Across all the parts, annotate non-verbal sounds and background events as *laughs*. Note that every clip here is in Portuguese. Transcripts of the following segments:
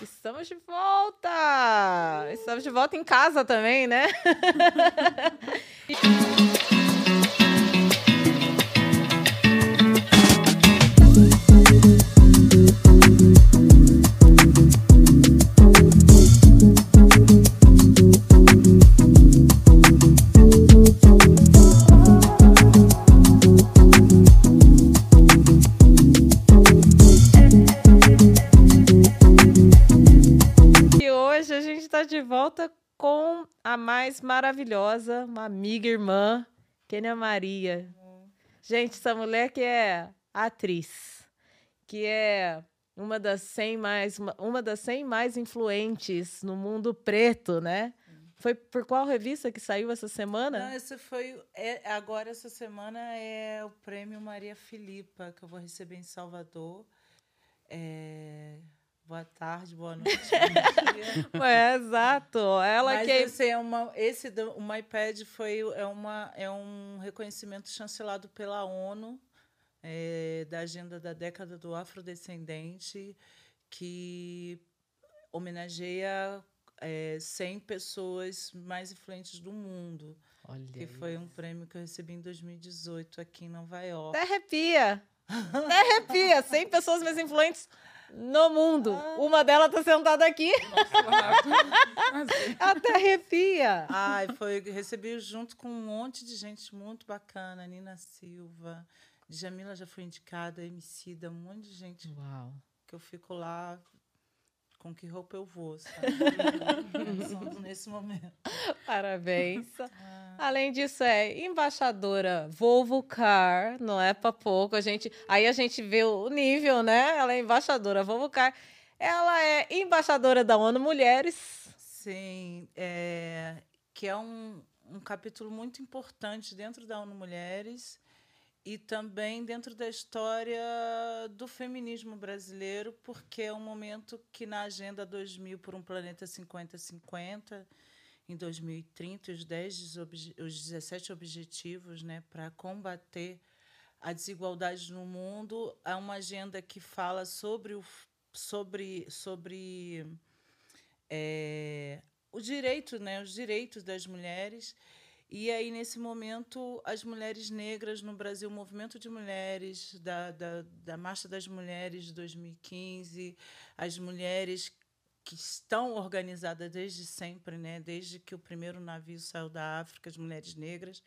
Estamos de volta! Estamos de volta em casa também, né? *laughs* mais maravilhosa, uma amiga irmã, Kênia Maria. Gente, essa mulher que é atriz, que é uma das 100 mais, uma- das 100 mais influentes no mundo preto, né? Foi por qual revista que saiu essa Não, semana? esse foi. é- agora, essa semana, é o prêmio Maria Filipa, que eu vou receber em Salvador. É, Boa tarde, boa noite. *laughs* É, exato. Ela Mas que esse é uma. Esse do, o MyPad foi é uma é um reconhecimento chancelado pela ONU é, da agenda da década do afrodescendente que homenageia é, 100 pessoas mais influentes do mundo. Olha Que foi um prêmio que eu recebi em 2018 aqui em Nova York. Até arrepia. Até arrepia. 100 pessoas mais influentes no mundo. Uma delas tá sentada aqui. Até arrepia. Ai, foi, recebi junto com um monte de gente muito bacana, Nina Silva, Djamila já foi indicada, Emicida, um monte de gente Uau. que eu fico lá com que roupa eu vou, sabe? *laughs* Nesse momento. Parabéns. Além disso, é embaixadora Volvo Car, não é para pouco. A gente, aí a gente vê o nível, né? Ela é embaixadora Volvo Car. Ela é embaixadora da ONU Mulheres. Sim, é, que é um, um capítulo muito importante dentro da ONU Mulheres e também dentro da história do feminismo brasileiro, porque é um momento que na Agenda 2000 por um Planeta 50-50, em 2030, os, 10, obje- os 17 objetivos né, para combater a desigualdade no mundo, há uma agenda que fala sobre o sobre, sobre é, o direito, né, os direitos das mulheres. E aí, nesse momento, as mulheres negras no Brasil, o movimento de mulheres, da, da, da Marcha das Mulheres de 2015, as mulheres que estão organizadas desde sempre, né, desde que o primeiro navio saiu da África, as mulheres negras,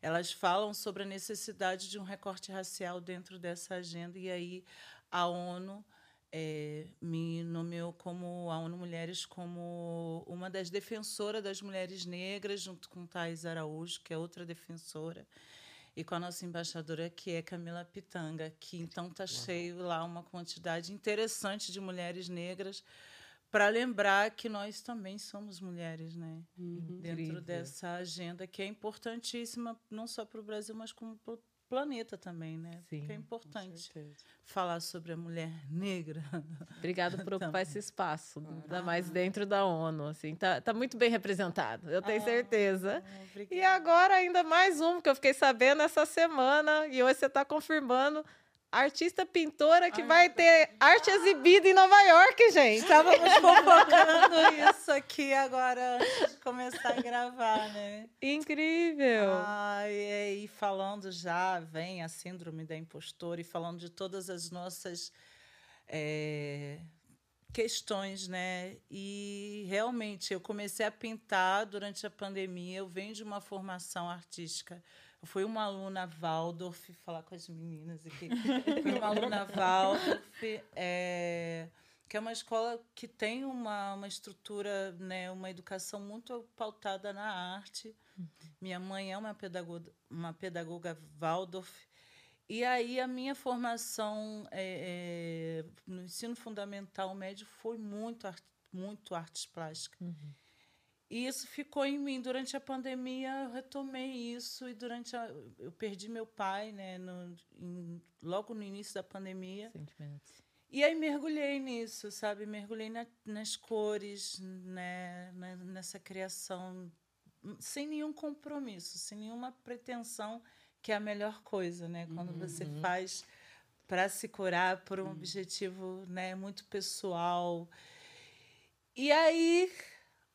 elas falam sobre a necessidade de um recorte racial dentro dessa agenda. E aí, a ONU eh, me nomeou como a ONU Mulheres como uma das defensoras das mulheres negras, junto com Thais Araújo, que é outra defensora, e com a nossa embaixadora, que é Camila Pitanga, que então está cheio lá uma quantidade interessante de mulheres negras para lembrar que nós também somos mulheres, né? Dentro Incrível. dessa agenda que é importantíssima não só para o Brasil, mas como para o planeta também, né? Sim, Porque é importante falar sobre a mulher negra. *laughs* Obrigada por ocupar esse espaço, ainda mais dentro da ONU. Assim, tá, tá muito bem representado, eu tenho Ah, certeza. Obrigada. E agora ainda mais um que eu fiquei sabendo essa semana e hoje você está confirmando. Artista pintora que Ai, vai ter arte exibida em Nova York, gente. Estávamos fofocando isso aqui agora antes de começar a gravar, né? Incrível. Ai, é, e falando já, vem a síndrome da impostora e falando de todas as nossas é, questões, né? E realmente eu comecei a pintar durante a pandemia. Eu venho de uma formação artística. Eu fui uma aluna Waldorf, falar com as meninas aqui. *laughs* Fui uma aluna Waldorf, é, que é uma escola que tem uma, uma estrutura, né, uma educação muito pautada na arte. Minha mãe é uma pedagoga, uma pedagoga Waldorf. E aí a minha formação é, é, no ensino fundamental médio foi muito, ar- muito artes plásticas. E isso ficou em mim. Durante a pandemia, eu retomei isso. E durante a, eu perdi meu pai, né, no, em- logo no início da pandemia. Sentimentos. E aí mergulhei nisso, sabe? Mergulhei na- nas cores, né? nessa criação, sem nenhum compromisso, sem nenhuma pretensão, que é a melhor coisa, né? Quando você faz para se curar por um objetivo né, muito pessoal. E aí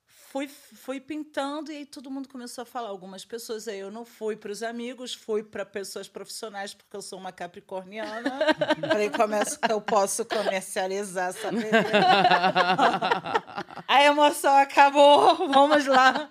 fui, fui pintando e aí todo mundo começou a falar. Algumas pessoas aí eu não fui para os amigos, fui para pessoas profissionais, porque eu sou uma capricorniana. *laughs* Falei, começo, eu posso comercializar essa *laughs* *laughs* a emoção acabou, vamos lá.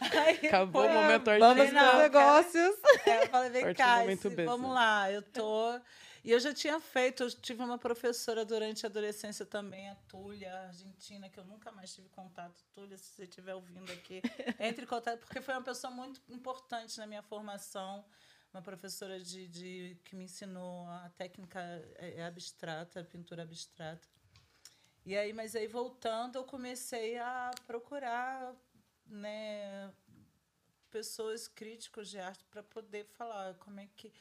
Aí, Acabou o momento artístico. Vamos para negócios. É, eu falei, vem cá, vamos lá, eu tô e eu já tinha feito, eu tive uma professora durante a adolescência também, a Túlia, argentina, que eu nunca mais tive contato. Túlia, se você estiver ouvindo aqui, *laughs* entre em contato, porque foi uma pessoa muito importante na minha formação, uma professora de, de que me ensinou a técnica é, é abstrata, a pintura abstrata. E aí, mas aí voltando, eu comecei a procurar, né, pessoas críticos de arte para poder falar como é que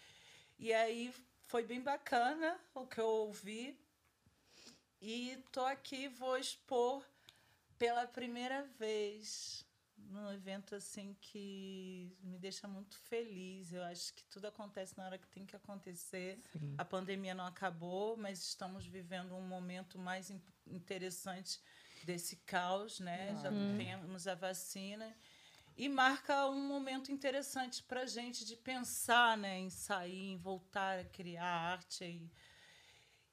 e aí foi bem bacana o que eu ouvi. E tô aqui, vou expor pela primeira vez num evento assim que me deixa muito feliz. Eu acho que tudo acontece na hora que tem que acontecer. Sim. A pandemia não acabou, mas estamos vivendo um momento mais interessante desse caos, né? Já uhum. temos a vacina e marca um momento interessante para a gente de pensar né, em sair, em voltar a criar arte. E,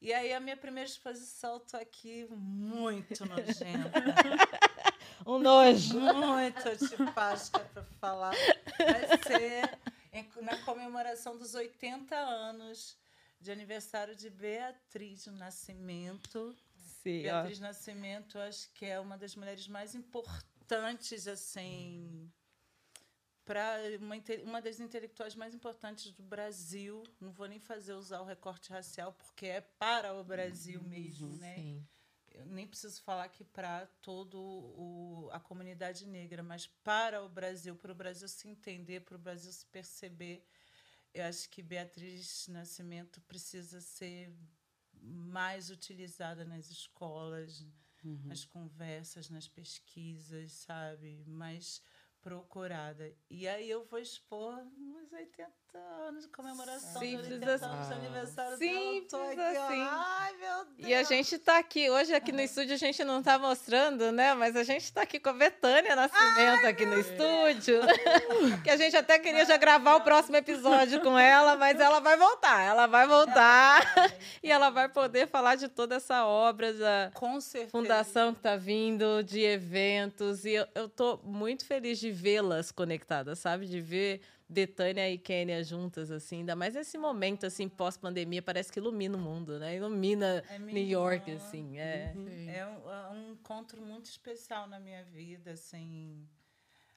e aí a minha primeira exposição, estou aqui muito *laughs* nojenta. um nojo. Muito antipática para falar. Vai ser na comemoração dos 80 anos de aniversário de Beatriz Nascimento. Sim, Beatriz ó. Nascimento, acho que é uma das mulheres mais importantes assim para uma, uma das intelectuais mais importantes do Brasil. Não vou nem fazer usar o recorte racial porque é para o Brasil uhum, mesmo, né? Sim. Eu nem preciso falar que para toda a comunidade negra, mas para o Brasil, para o Brasil se entender, para o Brasil se perceber, eu acho que Beatriz Nascimento precisa ser mais utilizada nas escolas, uhum. nas conversas, nas pesquisas, sabe? Mais procurada. E aí eu vou expor 80 anos de comemoração Simples dos 80 anos aniversário Simples dela. Aqui, assim. Ai, meu Deus. E a gente tá aqui, hoje aqui no estúdio a gente não tá mostrando, né? Mas a gente tá aqui com a Betânia Nascimento Ai, aqui no estúdio. que a gente até queria já gravar o próximo episódio com ela, mas ela vai voltar, ela vai voltar. *laughs* e ela vai poder falar de toda essa obra da fundação que tá vindo, de eventos. E eu, eu tô muito feliz de vê-las conectadas, sabe? De ver Betânia e Kênia juntas, assim, ainda mais nesse momento, assim, pós-pandemia, parece que ilumina o mundo, né? Ilumina é New York, assim. É, uhum. é um, é um encontro muito especial na minha vida, assim.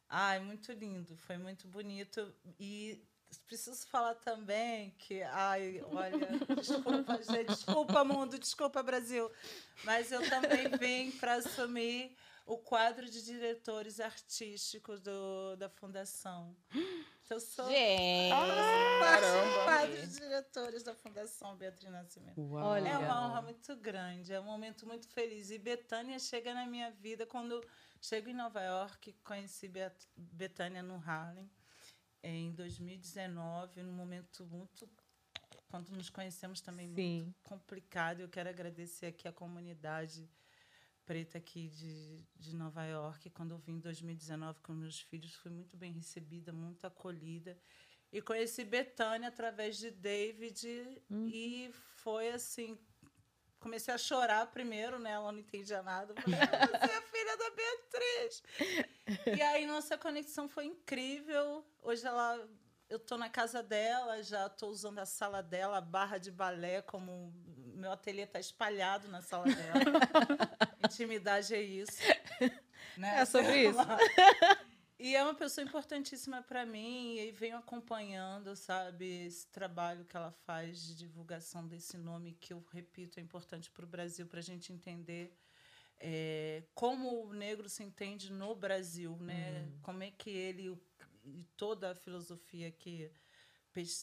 Ai, muito lindo, foi muito bonito. E preciso falar também que, ai, olha, *laughs* desculpa, gente, desculpa, mundo, desculpa, Brasil, mas eu também vim para assumir o quadro de diretores artísticos do, da fundação. *gasps* Eu sou Gente, ah, quadro de diretores da Fundação Beatriz Nascimento. Uau. É uma honra muito grande, é um momento muito feliz. E Betânia chega na minha vida quando chego em Nova York, conheci Betânia no Harlem em 2019, num momento muito quando nos conhecemos também Sim. muito complicado. Eu quero agradecer aqui a comunidade preta aqui de, de Nova York. Quando eu vim em 2019 com meus filhos, fui muito bem recebida, muito acolhida. E conheci Betânia através de David hum. e foi assim. Comecei a chorar primeiro, né? Ela não entendia nada. Eu falei, ah, *laughs* você é filha da Beatriz. e aí nossa conexão foi incrível. Hoje ela eu tô na casa dela, já estou usando a sala dela, a barra de balé, como meu ateliê está espalhado na sala dela. *laughs* Intimidade é isso. Né? É sobre isso. E é uma pessoa importantíssima para mim e venho acompanhando, sabe, esse trabalho que ela faz de divulgação desse nome que eu repito é importante para o Brasil para a gente entender é, como o negro se entende no Brasil, né? Uhum. Como é que ele e toda a filosofia que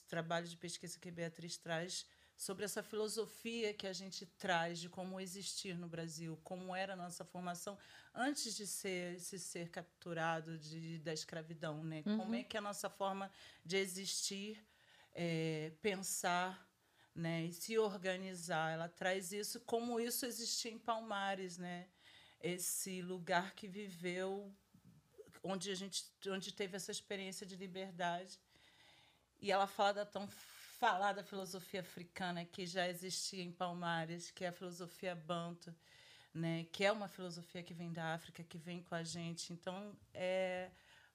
trabalho de pesquisa que Beatriz traz sobre essa filosofia que a gente traz de como existir no Brasil, como era a nossa formação antes de ser se ser capturado de, da escravidão, né? Uhum. Como é que é a nossa forma de existir, é, pensar, né, e se organizar. Ela traz isso como isso existia em Palmares, né? esse lugar que viveu, onde a gente onde teve essa experiência de liberdade. E ela fala da tão falada filosofia africana que já existia em Palmares, que é a filosofia banto, né? Que é uma filosofia que vem da África, que vem com a gente. Então, é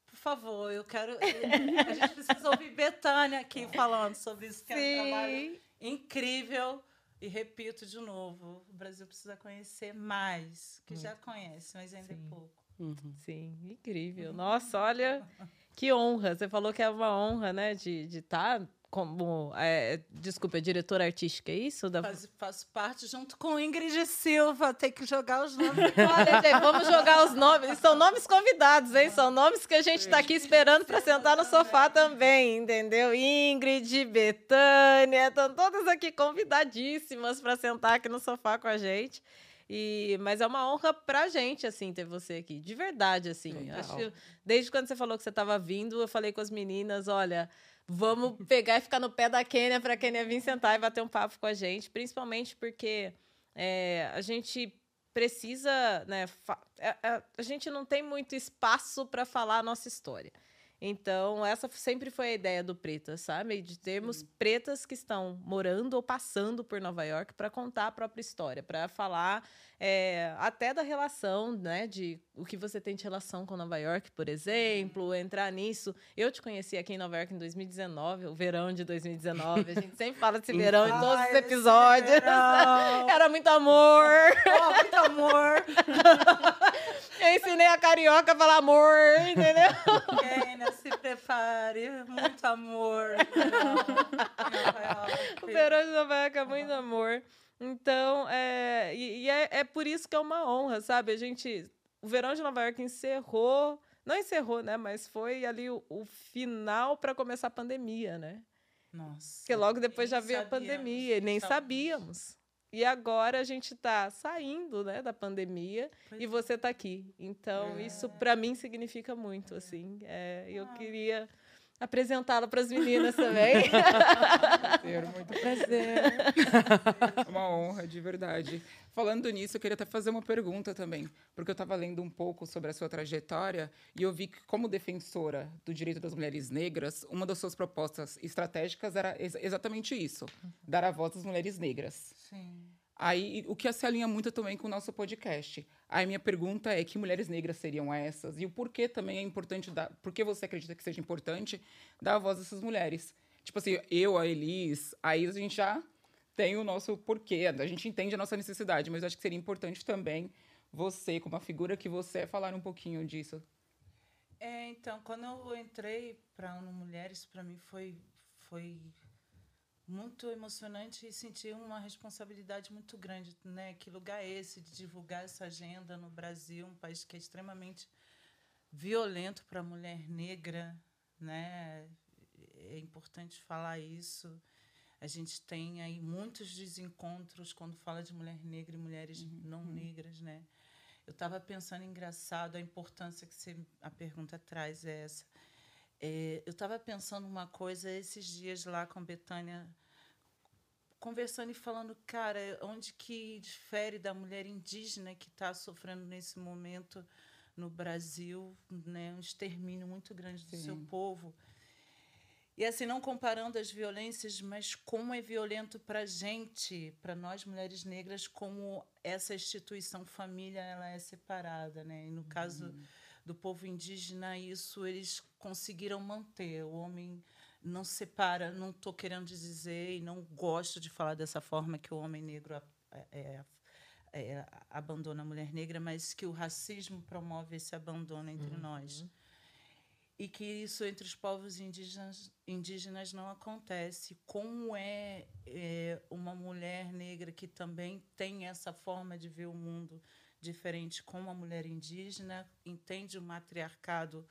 por favor, eu quero. A gente precisa ouvir Betânia aqui falando sobre isso, que Sim. é um trabalho incrível. E repito de novo, o Brasil precisa conhecer mais, que já conhece, mas ainda é Sim. é pouco. Uhum. Sim, incrível. Nossa, olha que honra. Você falou que é uma honra, né, de estar tá como. É, desculpa, é diretora artística, é isso? Da... Faz, faço parte junto com Ingrid Silva, tem que jogar os nomes. *laughs* Olha, gente, vamos jogar os nomes. São nomes convidados, hein? São nomes que a gente está aqui esperando para sentar no sofá também, entendeu? Ingrid, Betânia, estão todas aqui convidadíssimas para sentar aqui no sofá com a gente. E, mas é uma honra pra gente, assim, ter você aqui. De verdade, assim. Acho, desde quando você falou que você estava vindo, eu falei com as meninas, olha, Vamos pegar e ficar no pé da Kênia para a Kênia vir sentar e bater um papo com a gente, principalmente porque é, a gente precisa, né? É, é, a gente não tem muito espaço para falar a nossa história. Então, essa sempre foi a ideia do Pretas, sabe? De termos pretas que estão morando ou passando por Nova York para contar a própria história, para falar é, até da relação, né? De o que você tem de relação com Nova York, por exemplo, entrar nisso. Eu te conheci aqui em Nova York em 2019, o verão de 2019. A gente sempre fala desse *laughs* verão em todos os episódios. *laughs* Era muito amor. Oh, muito amor. *laughs* Eu ensinei a carioca a falar amor, entendeu? Kênia, se prepare. Muito amor. o verão de Nova York é muito amor. Então, é, e, e é, é por isso que é uma honra, sabe? A gente. O verão de Nova York encerrou. Não encerrou, né? Mas foi ali o, o final para começar a pandemia, né? Nossa. Porque logo depois já veio a pandemia e nem sabíamos. E agora a gente está saindo né, da pandemia pois e você está aqui. Então, é. isso para mim significa muito. assim. É, eu ah. queria apresentá-la para as meninas também. *laughs* Prazer, muito prazer. uma honra, de verdade. Falando nisso, eu queria até fazer uma pergunta também, porque eu estava lendo um pouco sobre a sua trajetória e eu vi que, como defensora do direito das mulheres negras, uma das suas propostas estratégicas era ex exatamente isso: dar a voz às mulheres negras. Sim. Aí, o que se alinha muito também com o nosso podcast. Aí, minha pergunta é: que mulheres negras seriam essas? E o porquê também é importante dar. Por que você acredita que seja importante dar a voz a essas mulheres? Tipo assim, eu, a Elis, aí a gente já tem o nosso porquê, a gente entende a nossa necessidade, mas acho que seria importante também você, como a figura que você é, falar um pouquinho disso. É, então, quando eu entrei para a ONU Mulheres, para mim foi, foi muito emocionante e senti uma responsabilidade muito grande, né? Que lugar é esse de divulgar essa agenda no Brasil, um país que é extremamente violento para a mulher negra, né? É importante falar isso. A gente tem aí muitos desencontros quando fala de mulher negra e mulheres uhum. não negras, né? Eu estava pensando engraçado a importância que você, a pergunta traz é essa é, eu estava pensando uma coisa esses dias lá com Betânia, conversando e falando, cara, onde que difere da mulher indígena que está sofrendo nesse momento no Brasil, né, um extermínio muito grande do Sim. seu povo. E assim, não comparando as violências, mas como é violento para a gente, para nós mulheres negras, como essa instituição família ela é separada. Né? E no caso uhum do povo indígena, isso eles conseguiram manter. O homem não separa, não estou querendo dizer e não gosto de falar dessa forma que o homem negro é, é, é, abandona a mulher negra, mas que o racismo promove esse abandono entre uhum. nós. E que isso entre os povos indígenas, indígenas não acontece. Como é, é uma mulher negra que também tem essa forma de ver o mundo, diferente como a mulher indígena entende o matriarcado,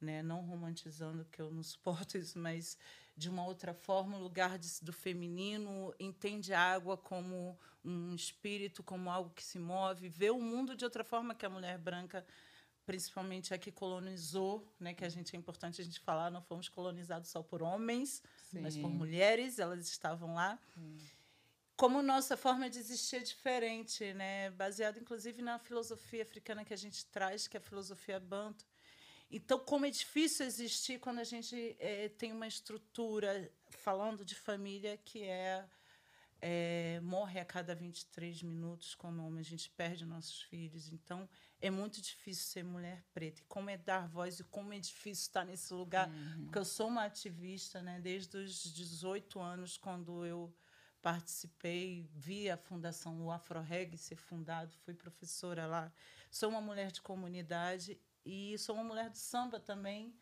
né, não romantizando que eu não suporto isso, mas de uma outra forma, o lugar de, do feminino entende a água como um espírito, como algo que se move, vê o mundo de outra forma que a mulher branca principalmente a que colonizou, né, que a gente é importante a gente falar, não fomos colonizados só por homens, Sim. mas por mulheres, elas estavam lá. Sim como nossa forma de existir é diferente, né? Baseado inclusive na filosofia africana que a gente traz, que é a filosofia banto. Então, como é difícil existir quando a gente é, tem uma estrutura, falando de família, que é, é, morre a cada 23 minutos como homem, a gente perde nossos filhos. Então, é muito difícil ser mulher preta. E como é dar voz e como é difícil estar nesse lugar. Uhum. Porque eu sou uma ativista né, desde os 18 anos, quando eu participei, vi a fundação, o AfroReg ser fundado, fui professora lá. Sou uma mulher de comunidade e sou uma mulher do samba também,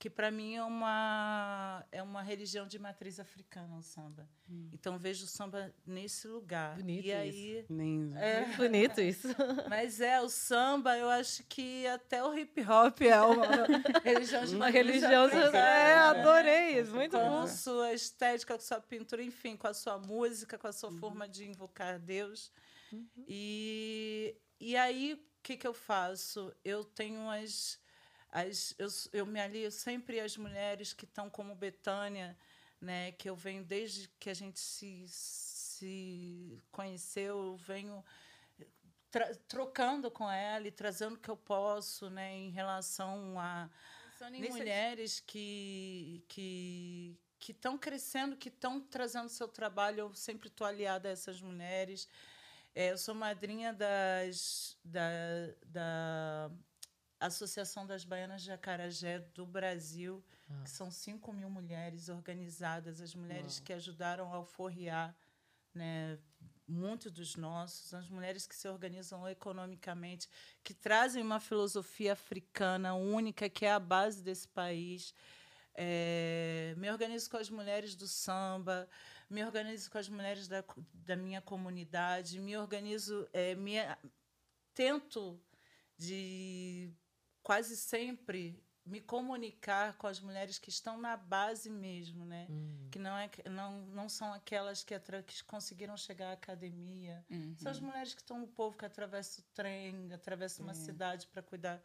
que para mim é uma é uma religião de matriz africana o samba. Hum. Então vejo o samba nesse lugar. Bonito e aí Lindo. É, bonito isso. *laughs* Mas é o samba, eu acho que até o hip hop é uma *laughs* religião de uma religião. É, adorei isso, muito com bom. Com sua estética, com sua pintura, enfim, com a sua música, com a sua uhum. forma de invocar Deus. Uhum. E e aí o que, que eu faço? Eu tenho as. As eu, eu me alio sempre às mulheres que estão como Betânia, né, que eu venho desde que a gente se, se conheceu, eu venho trocando com ela e trazendo o que eu posso né, em relação a em mulheres que que que estão crescendo, que estão trazendo seu trabalho. Eu sempre estou aliada a essas mulheres. É, eu sou madrinha das, da, da Associação das Baianas de Acarajé do Brasil, ah. que são 5 mil mulheres organizadas, as mulheres Uau. que ajudaram a alforriar né, muitos dos nossos, as mulheres que se organizam economicamente, que trazem uma filosofia africana única, que é a base desse país. É, me organizo com as mulheres do samba, me organizo com as mulheres da, da minha comunidade, me organizo, é, me, tento de quase sempre me comunicar com as mulheres que estão na base mesmo, né? Uhum. Que não, é, não, não são aquelas que, que conseguiram chegar à academia. Uhum. São as mulheres que estão no povo, que atravessam o trem, atravessam uma cidade para cuidar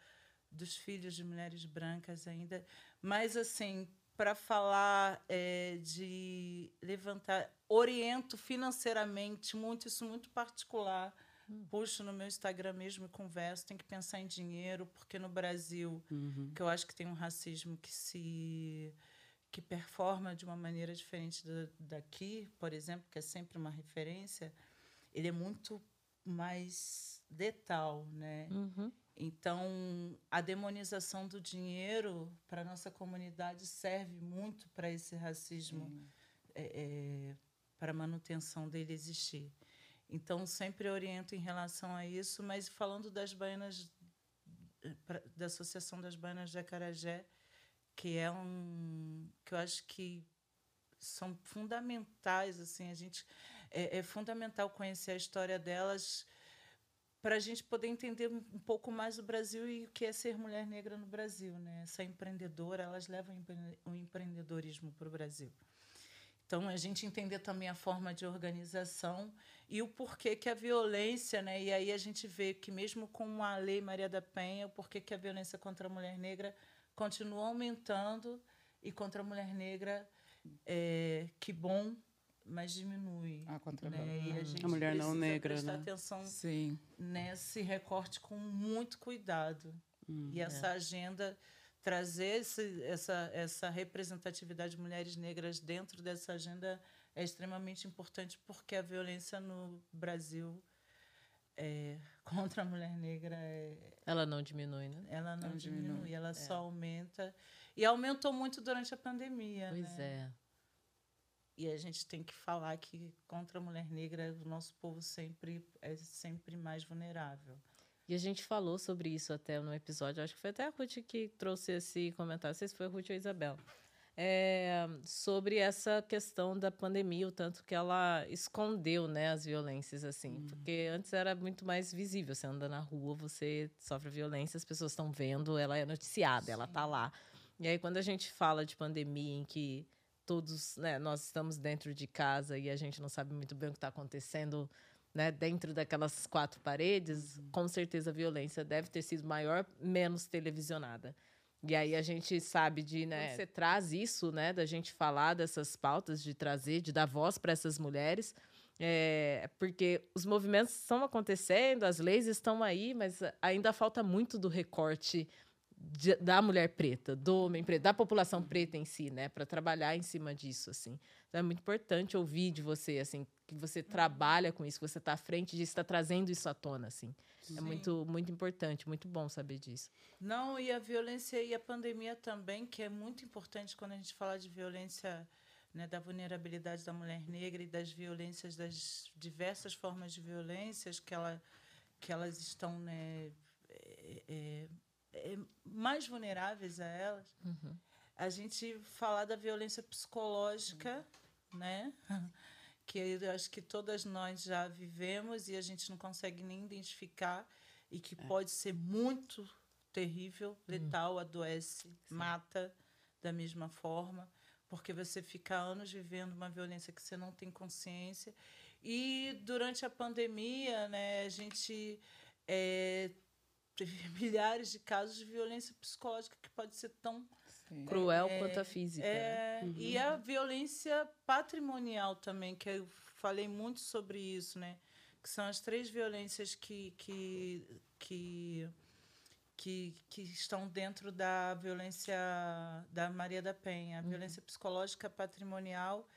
dos filhos de mulheres brancas ainda. Mas, assim, para falar é, de levantar, oriento financeiramente muito, isso muito particular. Hum. Puxo no meu Instagram mesmo e converso. Tem que pensar em dinheiro, porque no Brasil, uhum. que eu acho que tem um racismo que se que performa de uma maneira diferente da, daqui, por exemplo, que é sempre uma referência, ele é muito mais letal, né? Uhum. Então, a demonização do dinheiro para a nossa comunidade serve muito para esse racismo, é, é, para a manutenção dele existir. Então, sempre oriento em relação a isso, mas falando das baianas, da Associação das Baianas de Acarajé, que é um. que eu acho que são fundamentais, assim, a gente. É, é fundamental conhecer a história delas para a gente poder entender um pouco mais o Brasil e o que é ser mulher negra no Brasil, né? Essa empreendedora, elas levam o empreendedorismo para o Brasil. Então, a gente entender também a forma de organização e o porquê que a violência, né? E aí a gente vê que mesmo com a lei Maria da Penha, o porquê que a violência contra a mulher negra continua aumentando e contra a mulher negra, é, que bom, mas diminui. A né? E a, gente a mulher não negra, prestar né? atenção Sim. nesse recorte com muito cuidado. Hum, e essa é. agenda trazer esse, essa, essa representatividade de mulheres negras dentro dessa agenda é extremamente importante porque a violência no Brasil é, *laughs* contra a mulher negra é, ela não diminui, né? Ela não, não diminui, diminui, ela é. só aumenta e aumentou muito durante a pandemia. Pois né? é. E a gente tem que falar que contra a mulher negra o nosso povo sempre é sempre mais vulnerável. E a gente falou sobre isso até no episódio, acho que foi até a Ruth que trouxe esse comentário, não sei se foi a Ruth ou a Isabel. É, sobre essa questão da pandemia, o tanto que ela escondeu né, as violências, assim. Hum. Porque antes era muito mais visível. Você anda na rua, você sofre violência, as pessoas estão vendo, ela é noticiada, Sim. ela está lá. E aí, quando a gente fala de pandemia em que todos, né, nós estamos dentro de casa e a gente não sabe muito bem o que está acontecendo né, dentro daquelas quatro paredes, uhum. com certeza a violência deve ter sido maior, menos televisionada. E aí a gente sabe de, né, você traz isso, né, da gente falar dessas pautas, de trazer, de dar voz para essas mulheres, É, porque os movimentos estão acontecendo, as leis estão aí, mas ainda falta muito do recorte de, da mulher preta, do homem preto, da população preta em si, né, para trabalhar em cima disso, assim. Então é muito importante ouvir de você, assim, que você trabalha com isso, que você está à frente disso, está trazendo isso à tona, assim. É Sim. É muito, muito importante, muito bom saber disso. Não, e a violência e a pandemia também, que é muito importante quando a gente fala de violência, né, da vulnerabilidade da mulher negra e das violências, das diversas formas de violências que, ela, que elas estão, né, é, é, é, mais vulneráveis a elas. Uhum. A gente falar da violência psicológica, uhum. né? *laughs* que eu acho que todas nós já vivemos e a gente não consegue nem identificar e que é. pode ser muito terrível, hum. letal, adoece, Sim. mata da mesma forma, porque você fica anos vivendo uma violência que você não tem consciência. E durante a pandemia, né, a gente é, *laughs* teve milhares de casos de violência psicológica que pode ser tão Sim. cruel é, quanto a física. É, né? uhum. E a violência patrimonial também, que eu falei muito sobre isso, né? Que são as três violências que, que, que, que, que estão dentro da violência da Maria da Penha. A uhum. violência psicológica, patrimonial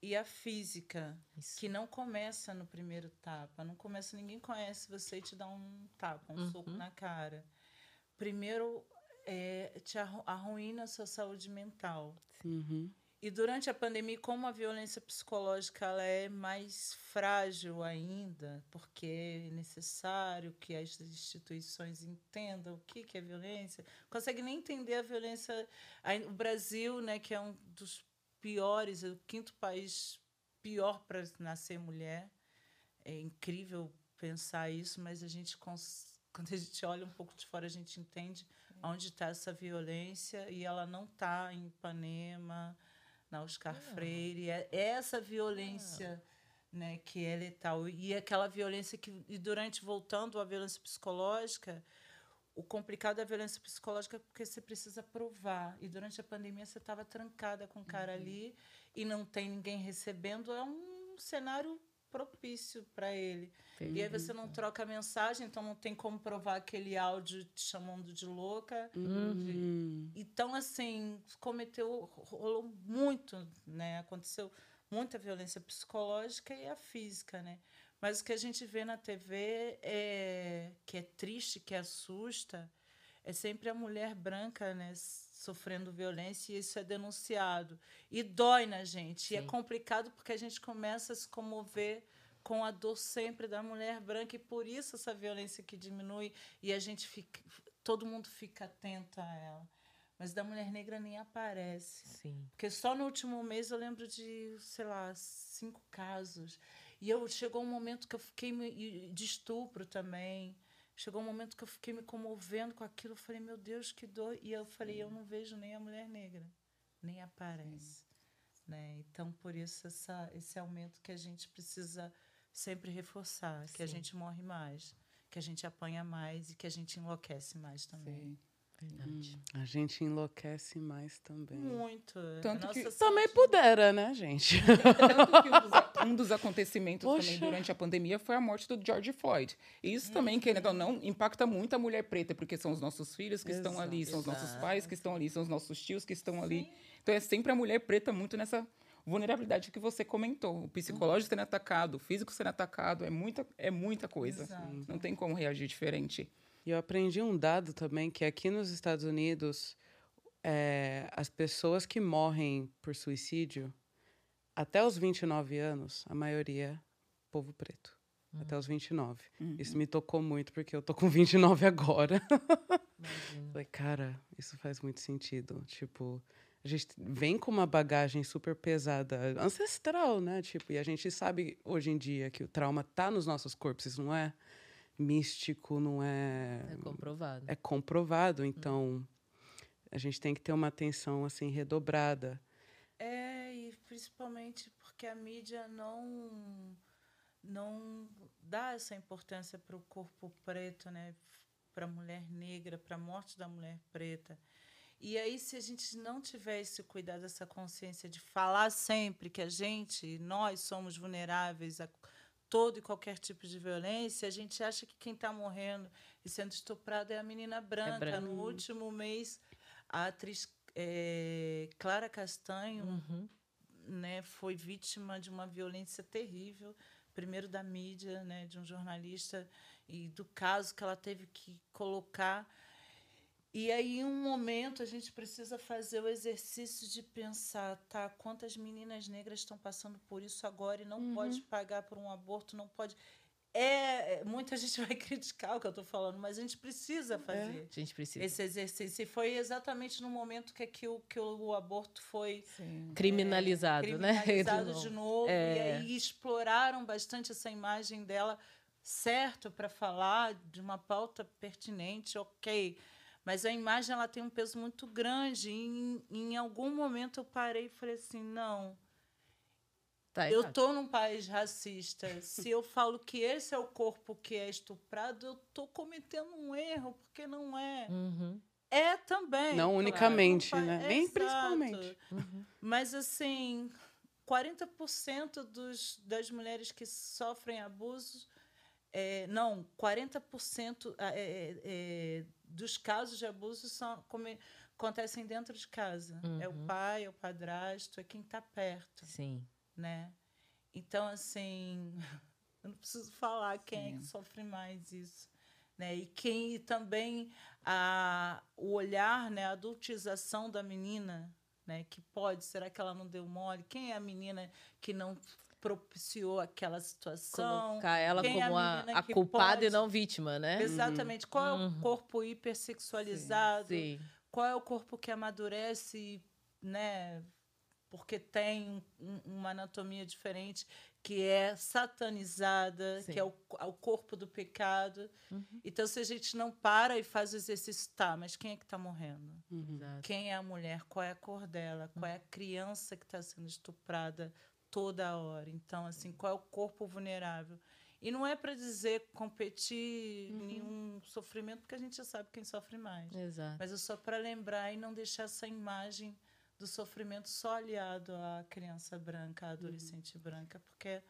e a física, Isso. que não começa no primeiro tapa. Não começa, ninguém conhece você e te dá um tapa, um uhum. soco na cara. Primeiro é, te arruína a sua saúde mental. Uhum. E durante a pandemia, como a violência psicológica ela é mais frágil ainda, porque é necessário que as instituições entendam o que, que é violência, consegue nem entender a violência. O Brasil, né, que é um dos piores, é o quinto país pior para nascer mulher. É incrível pensar isso, mas a gente *laughs* quando a gente olha um pouco de fora a gente entende onde está essa violência e ela não está em Ipanema, na Oscar ah. Freire. É essa violência ah. né, que é letal. E aquela violência que, e durante, voltando à violência psicológica, o complicado da violência psicológica é porque você precisa provar. E durante a pandemia você estava trancada com o cara uhum. ali e não tem ninguém recebendo. É um cenário propício para ele. E aí você não troca mensagem, então não tem como provar aquele áudio te chamando de louca. Uhum. Então, assim, cometeu, rolou muito, né? Aconteceu muita violência psicológica e a física, né? Mas o que a gente vê na TV é que é triste, que assusta, é sempre a mulher branca, né, sofrendo violência e isso é denunciado. E dói na gente. Sim. E é complicado porque a gente começa a se comover com a dor sempre da mulher branca e por isso essa violência que diminui e a gente fica todo mundo fica atento a ela. Mas da mulher negra nem aparece. Sim. Porque só no último mês eu lembro de, sei lá, cinco casos. E eu chegou um momento que eu fiquei me, de estupro também. Chegou um momento que eu fiquei me comovendo com aquilo. Eu falei, meu Deus, que dor. E eu falei, eu não vejo nem a mulher negra. Nem aparece. Né? Então, por isso, essa, esse aumento que a gente precisa sempre reforçar. Que Sim. a gente morre mais. Que a gente apanha mais e que a gente enlouquece mais também. Sim. Verdade. Hum, a gente enlouquece mais também. Muito. Tanto que também pudera, né, gente? *laughs* Tanto que um dos, um dos acontecimentos Poxa. também durante a pandemia foi a morte do George Floyd. Isso também, uhum. querendo ou não, impacta muito a mulher preta, porque são os nossos filhos que Exato. estão ali, são os nossos pais que estão ali, são os nossos tios que estão Sim. ali. Então é sempre a mulher preta muito nessa vulnerabilidade que você comentou. O psicológico uhum. sendo atacado, o físico sendo atacado, é muita, é muita coisa. Exato. Não tem como reagir diferente. E eu aprendi um dado também que aqui nos Estados Unidos, é, as pessoas que morrem por suicídio, até os 29 anos, a maioria é povo preto. Uhum. Até os 29. Uhum. Isso me tocou muito, porque eu tô com 29 agora. Falei, cara, isso faz muito sentido. Tipo, a gente vem com uma bagagem super pesada, ancestral, né? Tipo, e a gente sabe hoje em dia que o trauma tá nos nossos corpos, isso não é místico, não é. É comprovado. É comprovado, então a gente tem que ter uma atenção assim redobrada. É, e principalmente porque a mídia não não dá essa importância para o corpo preto, né? Para a mulher negra, para a morte da mulher preta. E aí, se a gente não tiver esse cuidado, essa consciência de falar sempre que a gente, nós somos vulneráveis a todo e qualquer tipo de violência, a gente acha que quem está morrendo e sendo estuprado é a menina branca. É branca. No último mês, a atriz é, Clara Castanho Uhum. né, foi vítima de uma violência terrível, primeiro da mídia, né, de um jornalista e do caso que ela teve que colocar. E aí, em um momento, a gente precisa fazer o exercício de pensar, tá? Quantas meninas negras estão passando por isso agora e não pode pagar por um aborto, não pode. É, muita *laughs* gente vai criticar o que eu estou falando, mas a gente precisa fazer A gente precisa. esse exercício. E foi exatamente no momento que, que, o, que o aborto foi Sim. Criminalizado, né? *laughs* criminalizado De de novo. novo. É. E aí exploraram bastante essa imagem dela, certo, para falar de uma pauta pertinente, ok. Mas a imagem ela tem um peso muito grande. E em, em algum momento eu parei e falei assim: não, Tá eu estou num país racista. Se eu falo que esse é o corpo que é estuprado, eu estou cometendo um erro, porque não é. Uhum. É também. Não claro. unicamente, Não né? Nem Exato. principalmente. Mas, assim, 40% dos, das mulheres que sofrem abusos. é, não, 40% ah, é, é, é, dos casos de abuso são, come- acontecem dentro de casa. É o Uhum. pai, é o padrasto, é quem está perto Sim. né? Então, assim, *laughs* eu não preciso falar quem é que sofre mais isso. Né? E quem e também a, o olhar, né, a adultização da menina, né, que pode, será que ela não deu mole? Quem é a menina que não propiciou aquela situação? Colocar ela Quem é a como a, a culpada e pode- não vítima, né? Exatamente. Qual é Uhum. o corpo hipersexualizado? Sim. qual é o corpo que amadurece, né? Porque tem um- uma anatomia diferente, que é satanizada, Sim. que é o, o corpo do pecado. Uhum. Então, se a gente não para e faz o exercício, tá, mas quem é que está morrendo? Uhum. Quem é a mulher? Qual é a cor dela? Qual é a criança que está sendo estuprada toda hora? Então, assim, qual é o corpo vulnerável? E não é para dizer competir nenhum sofrimento, porque a gente já sabe quem sofre mais. Exato. Mas é só para lembrar e não deixar essa imagem do sofrimento só aliado à criança branca, à adolescente branca, porque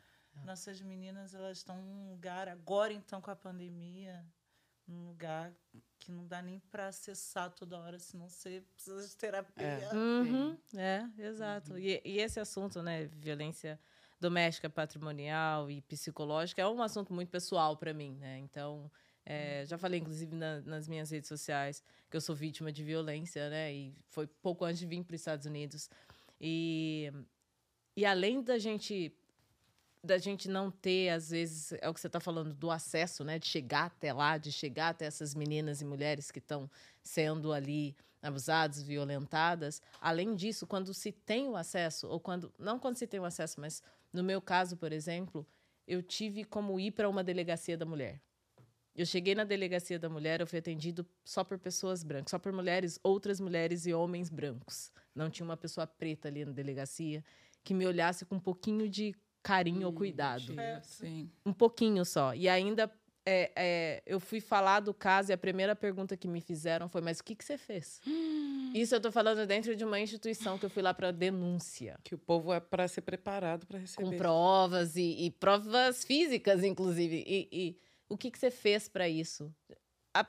nossas meninas elas estão num lugar agora então com a pandemia, num lugar que não dá nem para acessar toda hora, senão você precisa de terapia. Uhum, é, exato. E, e esse assunto, né, violência doméstica, patrimonial e psicológica, é um assunto muito pessoal para mim, né? Então, é, já falei, inclusive, na- nas minhas redes sociais, que eu sou vítima de violência, né? E foi pouco antes de vir para os Estados Unidos. E, e além da gente da gente não ter, às vezes, é o que você está falando, do acesso, né? De chegar até lá, de chegar até essas meninas e mulheres que estão sendo ali abusadas, violentadas. Além disso, quando se tem o acesso, ou quando. Não quando se tem o acesso, mas no meu caso, por exemplo, eu tive como ir para uma delegacia da mulher. Eu cheguei na delegacia da mulher, eu fui atendido só por pessoas brancas, só por mulheres, outras mulheres e homens brancos. Não tinha uma pessoa preta ali na delegacia que me olhasse com um pouquinho de carinho ou cuidado. Mentira, Sim. Um pouquinho só. E ainda é, é, eu fui falar do caso e a primeira pergunta que me fizeram foi: Mas o que, que você fez? *gasps* Isso eu tô falando dentro de uma instituição que eu fui lá para denúncia. Que o povo é para ser preparado para Com receber. provas e, e provas físicas, inclusive. E, e o que, que você fez para isso? A-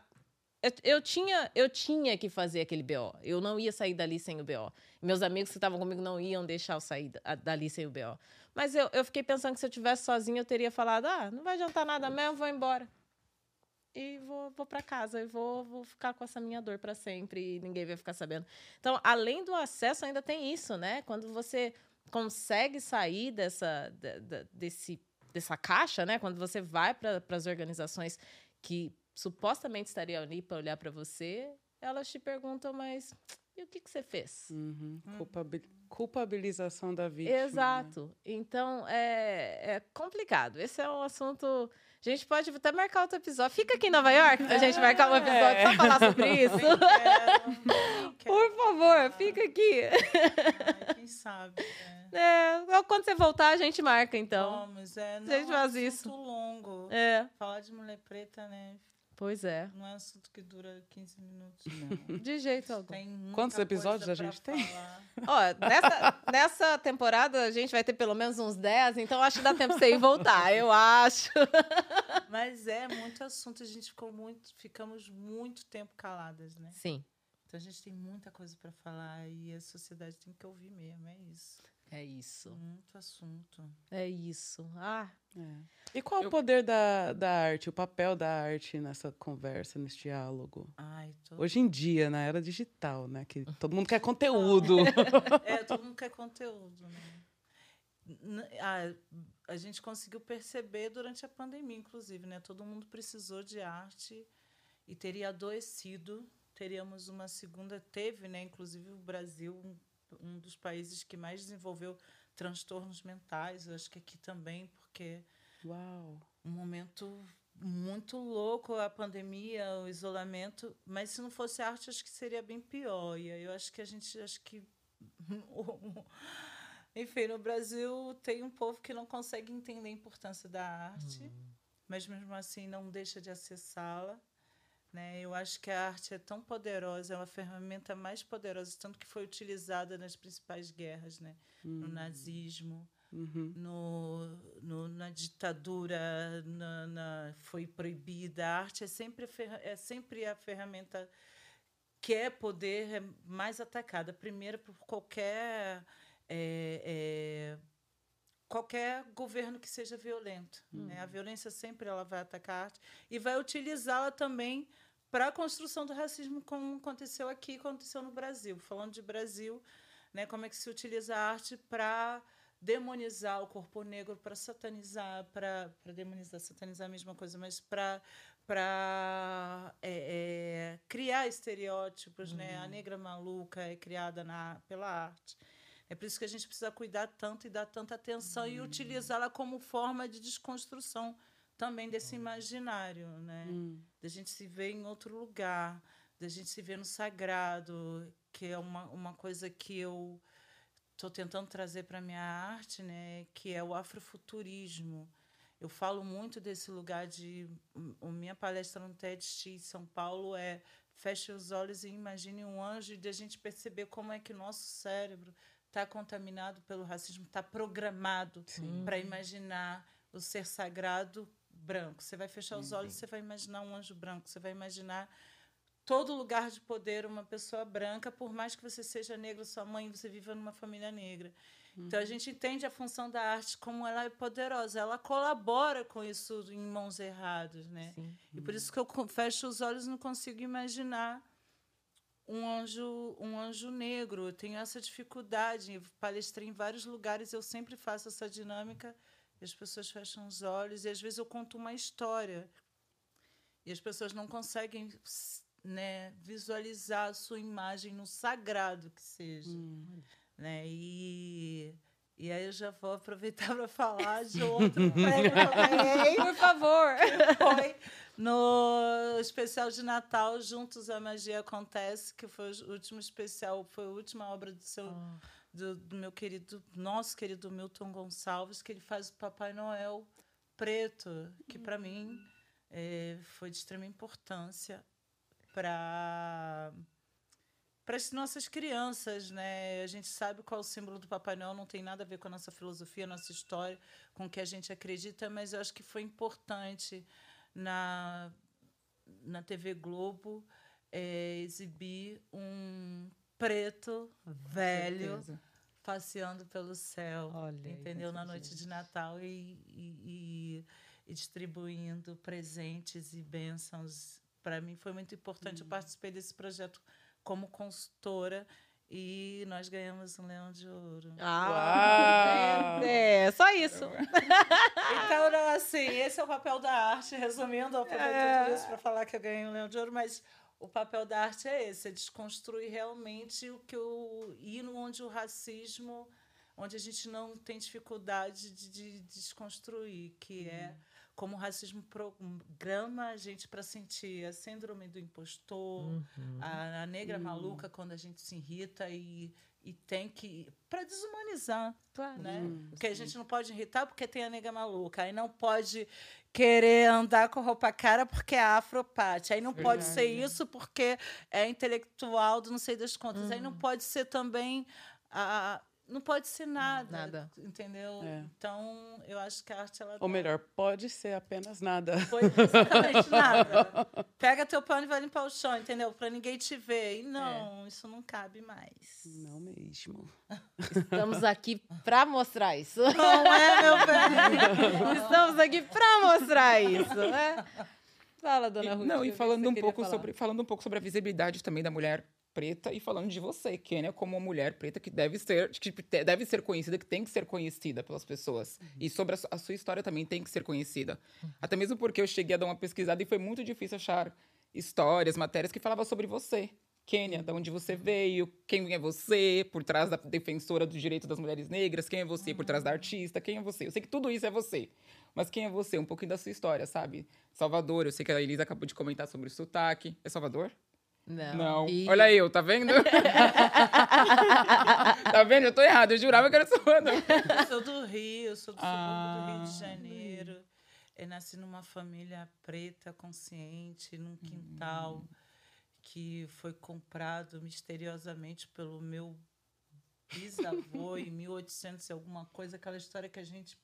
eu, tinha, eu tinha que fazer aquele BO. Eu não ia sair dali sem o BO. Meus amigos que estavam comigo não iam deixar eu sair da- dali sem o BO. Mas eu, eu fiquei pensando que se eu tivesse sozinha, eu teria falado: ah, não vai adiantar nada mesmo, vou embora. E vou, vou para casa e vou, vou ficar com essa minha dor para sempre e ninguém vai ficar sabendo. Então, além do acesso, ainda tem isso, né? Quando você consegue sair dessa, da- da- desse, dessa caixa, né? Quando você vai para as organizações que supostamente estariam ali para olhar para você, elas te perguntam, mas e o que, que você fez? Uhum. Culpabil- Culpabilização da vítima. né? Exato. Então, é, é complicado. Esse é um assunto. A gente pode até marcar outro episódio. Fica aqui em Nova York pra gente marcar um episódio só falar sobre isso. Nem quero, nem quero. Por favor, fica aqui. Ai, quem sabe, né? É, quando você voltar, a gente marca, então. Vamos, é, não, gente é um faz assunto isso. longo. É. Falar de mulher preta, né? Pois é. Não é um assunto que dura 15 minutos, não. *laughs* De jeito algum. Tem muita Quantos episódios coisa a gente tem? Ó, nessa, nessa temporada a gente vai ter pelo menos uns 10, então acho que dá tempo pra você ir e voltar, eu acho. *laughs* Mas é muito assunto, a gente ficou muito, ficamos muito tempo caladas, né? Sim. Então a gente tem muita coisa para falar e a sociedade tem que ouvir mesmo, é isso. É isso. Muito assunto. É isso. Ah, É. E qual Eu- o poder da, da arte, o papel da arte nessa conversa, nesse diálogo? Ai, tô... Hoje em dia, na era digital, né? Que todo mundo quer *laughs* conteúdo. É, todo mundo quer conteúdo, né? A, a gente conseguiu perceber durante a pandemia, inclusive, né? Todo mundo precisou de arte e teria adoecido. Teríamos uma segunda, teve, né? Inclusive o Brasil, um, dos países que mais desenvolveu transtornos mentais. Eu acho que aqui também, porque Uau. um momento muito louco a pandemia, o isolamento, mas se não fosse arte acho que seria bem pior. E eu acho que a gente acho que *laughs* enfim, no Brasil tem um povo que não consegue entender a importância da arte, mas mesmo assim não deixa de acessá-la. Né? Eu acho que a arte é tão poderosa, é uma ferramenta mais poderosa, tanto que foi utilizada nas principais guerras, né? no nazismo, Uhum. no, no- na ditadura na, na- foi proibida. A arte é sempre, a é sempre a ferramenta que é poder é mais atacada. Primeiro, por qualquer. é, é, qualquer governo que seja violento. né? A violência sempre ela vai atacar a arte e vai utilizá-la também para a construção do racismo, como aconteceu aqui, aconteceu no Brasil. Falando de Brasil, né, como é que se utiliza a arte para demonizar o corpo negro, para satanizar, para demonizar, satanizar a mesma coisa, mas para para criar estereótipos, né? A negra maluca é criada na, pela arte. É por isso que a gente precisa cuidar tanto e dar tanta atenção e utilizá-la como forma de desconstrução também desse imaginário, né? Hum. Da gente se ver em outro lugar, da gente se ver no sagrado, que é uma, uma coisa que eu estou tentando trazer para a minha arte, né? Que é o afrofuturismo. Eu falo muito desse lugar de. A minha palestra no TEDx São Paulo é feche os olhos e imagine um anjo e de a gente perceber como é que o nosso cérebro está contaminado pelo racismo, está programado para imaginar o ser sagrado branco. Você vai fechar os olhos, você vai imaginar um anjo branco, você vai imaginar todo lugar de poder uma pessoa branca, por mais que você seja negro, sua mãe, você viva numa família negra. Então a gente entende a função da arte como ela é poderosa, ela colabora com isso em mãos erradas, né? sim. E por isso que eu fecho os olhos e não consigo imaginar um anjo, um anjo negro. Eu tenho essa dificuldade. Palestrei em vários lugares, eu sempre faço essa dinâmica. E as pessoas fecham os olhos e às vezes eu conto uma história. E as pessoas não conseguem né, visualizar a sua imagem no sagrado que seja. Né? E, e aí eu já vou aproveitar *laughs* para falar de outro prêmio que eu ganhei Por favor. foi no especial de Natal, Juntos a Magia Acontece, que foi o último especial, foi a última obra do seu do, do meu querido, nosso querido Milton Gonçalves, que ele faz o Papai Noel preto, que para mim eh, foi de extrema importância para para as nossas crianças, né? A gente sabe qual é o símbolo do Papai Noel, não tem nada a ver com a nossa filosofia, a nossa história, com o que a gente acredita, mas eu acho que foi importante na, na TV Globo eh, exibir um preto velho passeando pelo céu, Olha entendeu? Na noite de Natal e, e- e- distribuindo presentes e bênçãos. Para mim foi muito importante. Eu participei desse projeto como consultora e nós ganhamos um Leão de Ouro. Ah, é, é, só isso. *laughs* Então, não, assim, esse é o papel da arte. Resumindo, eu aproveito É. tudo isso para falar que eu ganhei um Leão de Ouro, mas o papel da arte é esse, é desconstruir realmente o que o ir onde o racismo, onde a gente não tem dificuldade de, de desconstruir, que é como o racismo programa a gente para sentir a síndrome do impostor, Uhum. a, a negra Hum. maluca quando a gente se irrita e, e tem que. para desumanizar, Claro. né? Hum, Porque a gente não pode irritar porque tem a nega maluca. Aí não pode querer andar com roupa cara porque é afropate. Aí não pode ser isso porque é intelectual do não sei das contas. Aí não Uhum. pode ser também. A, não pode ser nada. Nada. Entendeu? É. Então, eu acho que a arte ela Ou melhor, pode ser apenas nada. foi exatamente nada. *laughs* Pega teu pano e vai limpar o chão, entendeu? Pra ninguém te ver. E não, isso não cabe mais. Não mesmo. Estamos aqui para mostrar isso. Não é, meu bem? *laughs* Estamos aqui para mostrar isso, né? Fala, dona Ruth. não, o e falando um pouco falar? sobre falando um pouco sobre a visibilidade também da mulher preta e falando de você, Kênia, como uma mulher preta que deve ser que deve ser conhecida, que tem que ser conhecida pelas pessoas. E sobre a, a sua história também tem que ser conhecida. Até mesmo porque eu cheguei a dar uma pesquisada e foi muito difícil achar histórias, matérias que falavam sobre você. Kênia, de onde você veio, quem é você, por trás da defensora do direito das mulheres negras, quem é você por trás da artista, quem é você. Eu sei que tudo isso é você, mas quem é você? Um pouquinho da sua história, sabe? Salvador, eu sei que a Elisa acabou de comentar sobre o sotaque. É Salvador? Não. Não. E- Olha eu, tá vendo? *laughs* tá vendo? Eu tô errado, eu jurava que era Salvador. Eu sou do Rio, eu sou do subúrbio do Rio de Ah. Janeiro. Eu nasci numa família preta, consciente, num quintal que foi comprado misteriosamente pelo meu bisavô *laughs* em 1800 e alguma coisa, aquela história que a gente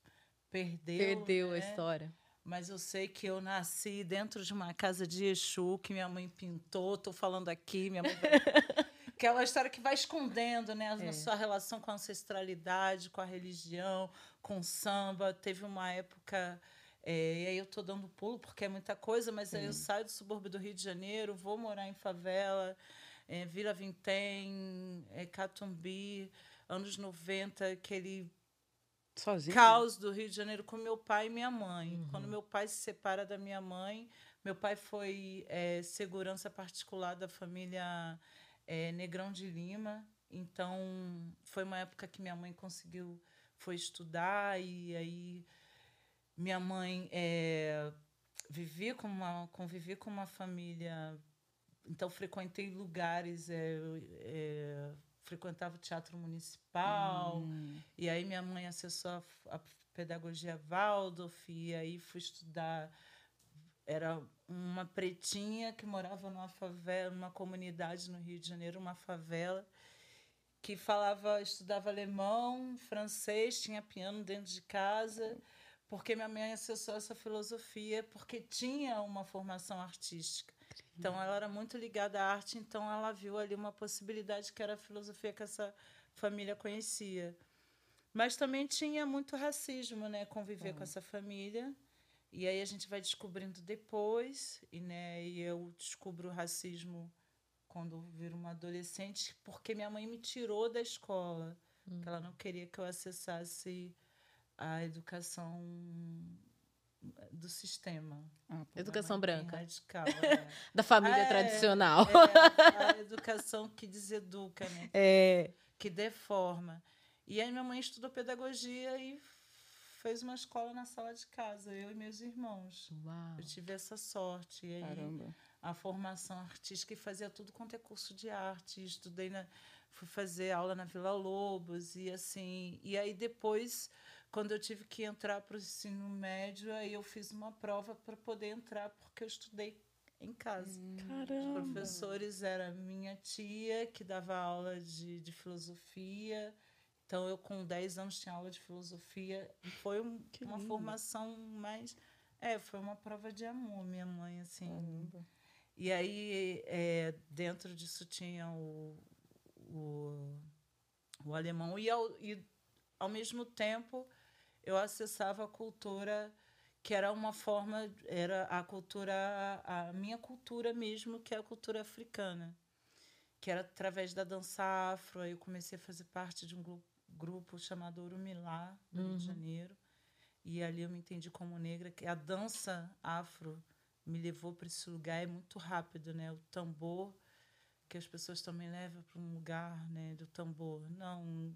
perdeu. Perdeu a né? história. Mas eu sei que eu nasci dentro de uma casa de Exu que minha mãe pintou. Tô falando aqui, minha mãe. *laughs* que é uma história que vai escondendo, né, a É. sua relação com a ancestralidade, com a religião, com o samba. Teve uma época. é, e aí eu tô dando pulo porque é muita coisa, mas aí eu saio do subúrbio do Rio de Janeiro, vou morar em favela, é, Vila Vintém, é, Catumbi, anos 90, aquele Caos do Rio de Janeiro com meu pai e minha mãe. Quando meu pai se separa da minha mãe, meu pai foi eh, segurança particular da família eh, Negrão de Lima. Então, foi uma época que minha mãe conseguiu, foi estudar e aí minha mãe eh, vivia com uma, convivia com uma família então frequentei lugares eh, eh, frequentava o teatro municipal Hum. e aí minha mãe acessou a, a pedagogia Waldorf e aí fui estudar. Era uma pretinha que morava numa favela, numa comunidade no Rio de Janeiro, uma favela, que falava, estudava alemão, francês, tinha piano dentro de casa, porque minha mãe acessou essa filosofia, porque tinha uma formação artística. Então ela era muito ligada à arte, então ela viu ali uma possibilidade que era a filosofia que essa família conhecia. Mas também tinha muito racismo, né? Conviver com essa família. E aí a gente vai descobrindo depois, e, né, e eu descubro o racismo quando eu viro uma adolescente, porque minha mãe me tirou da escola. que Ela não queria que eu acessasse a educação do sistema. Ah. Educação branca. Radical, *laughs* é. Da família É, tradicional. É, a educação que deseduca, né? É. que deforma. E aí minha mãe estudou pedagogia e fez uma escola na sala de casa, eu e meus irmãos. Uau. Eu tive essa sorte. E aí Caramba. a formação artística e fazia tudo quanto é curso de arte. Estudei na fui fazer aula na Vila Lobos e assim. E aí depois, quando eu tive que entrar para o ensino médio, aí eu fiz uma prova para poder entrar porque eu estudei em casa. Os Caramba. professores era minha tia, que dava aula de, de filosofia. Então, eu, com 10 anos, tinha aula de filosofia. E Foi um- Que uma lindo. formação mais. É, foi uma prova de amor, minha mãe, assim. Caramba. E aí, é, dentro disso, tinha o, o, o alemão. E ao, e, ao mesmo tempo, eu acessava a cultura que era uma forma, era a cultura, a minha cultura mesmo, que é a cultura africana. Que era através da dança afro. Aí eu comecei a fazer parte de um grupo, grupo chamado Urumilá, do Rio de Uhum. Janeiro. E ali eu me entendi como negra, que a dança afro me levou para esse lugar é muito rápido, né? O tambor que as pessoas também levam para um lugar, né, do tambor. Não,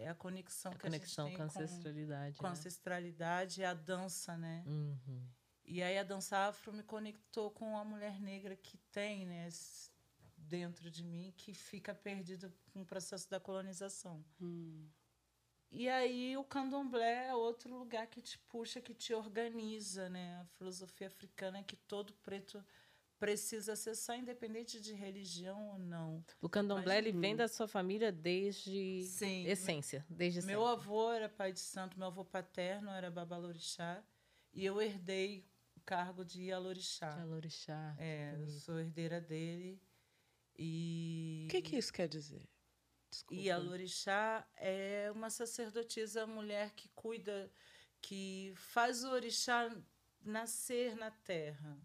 é a conexão A que conexão a gente com a tem ancestralidade. com, com a né? ancestralidade e a dança, né? Uhum. E aí a dança afro me conectou com a mulher negra que tem, né, dentro de mim, que fica perdida com o processo da colonização. Hum. E aí o candomblé é outro lugar que te puxa, que te organiza, né? A filosofia africana é que todo preto precisa acessar, independente de religião ou não. O candomblé, Mas- ele vem da sua família desde Sim. essência, desde Meu sempre. avô era pai de santo, meu avô paterno era babalorixá, e eu herdei o cargo de Ialorixá. Alorixá. É, eu sou herdeira dele. E O que, que isso quer dizer? Desculpa. E a Lorixá é uma sacerdotisa mulher que cuida, que faz o orixá nascer na terra,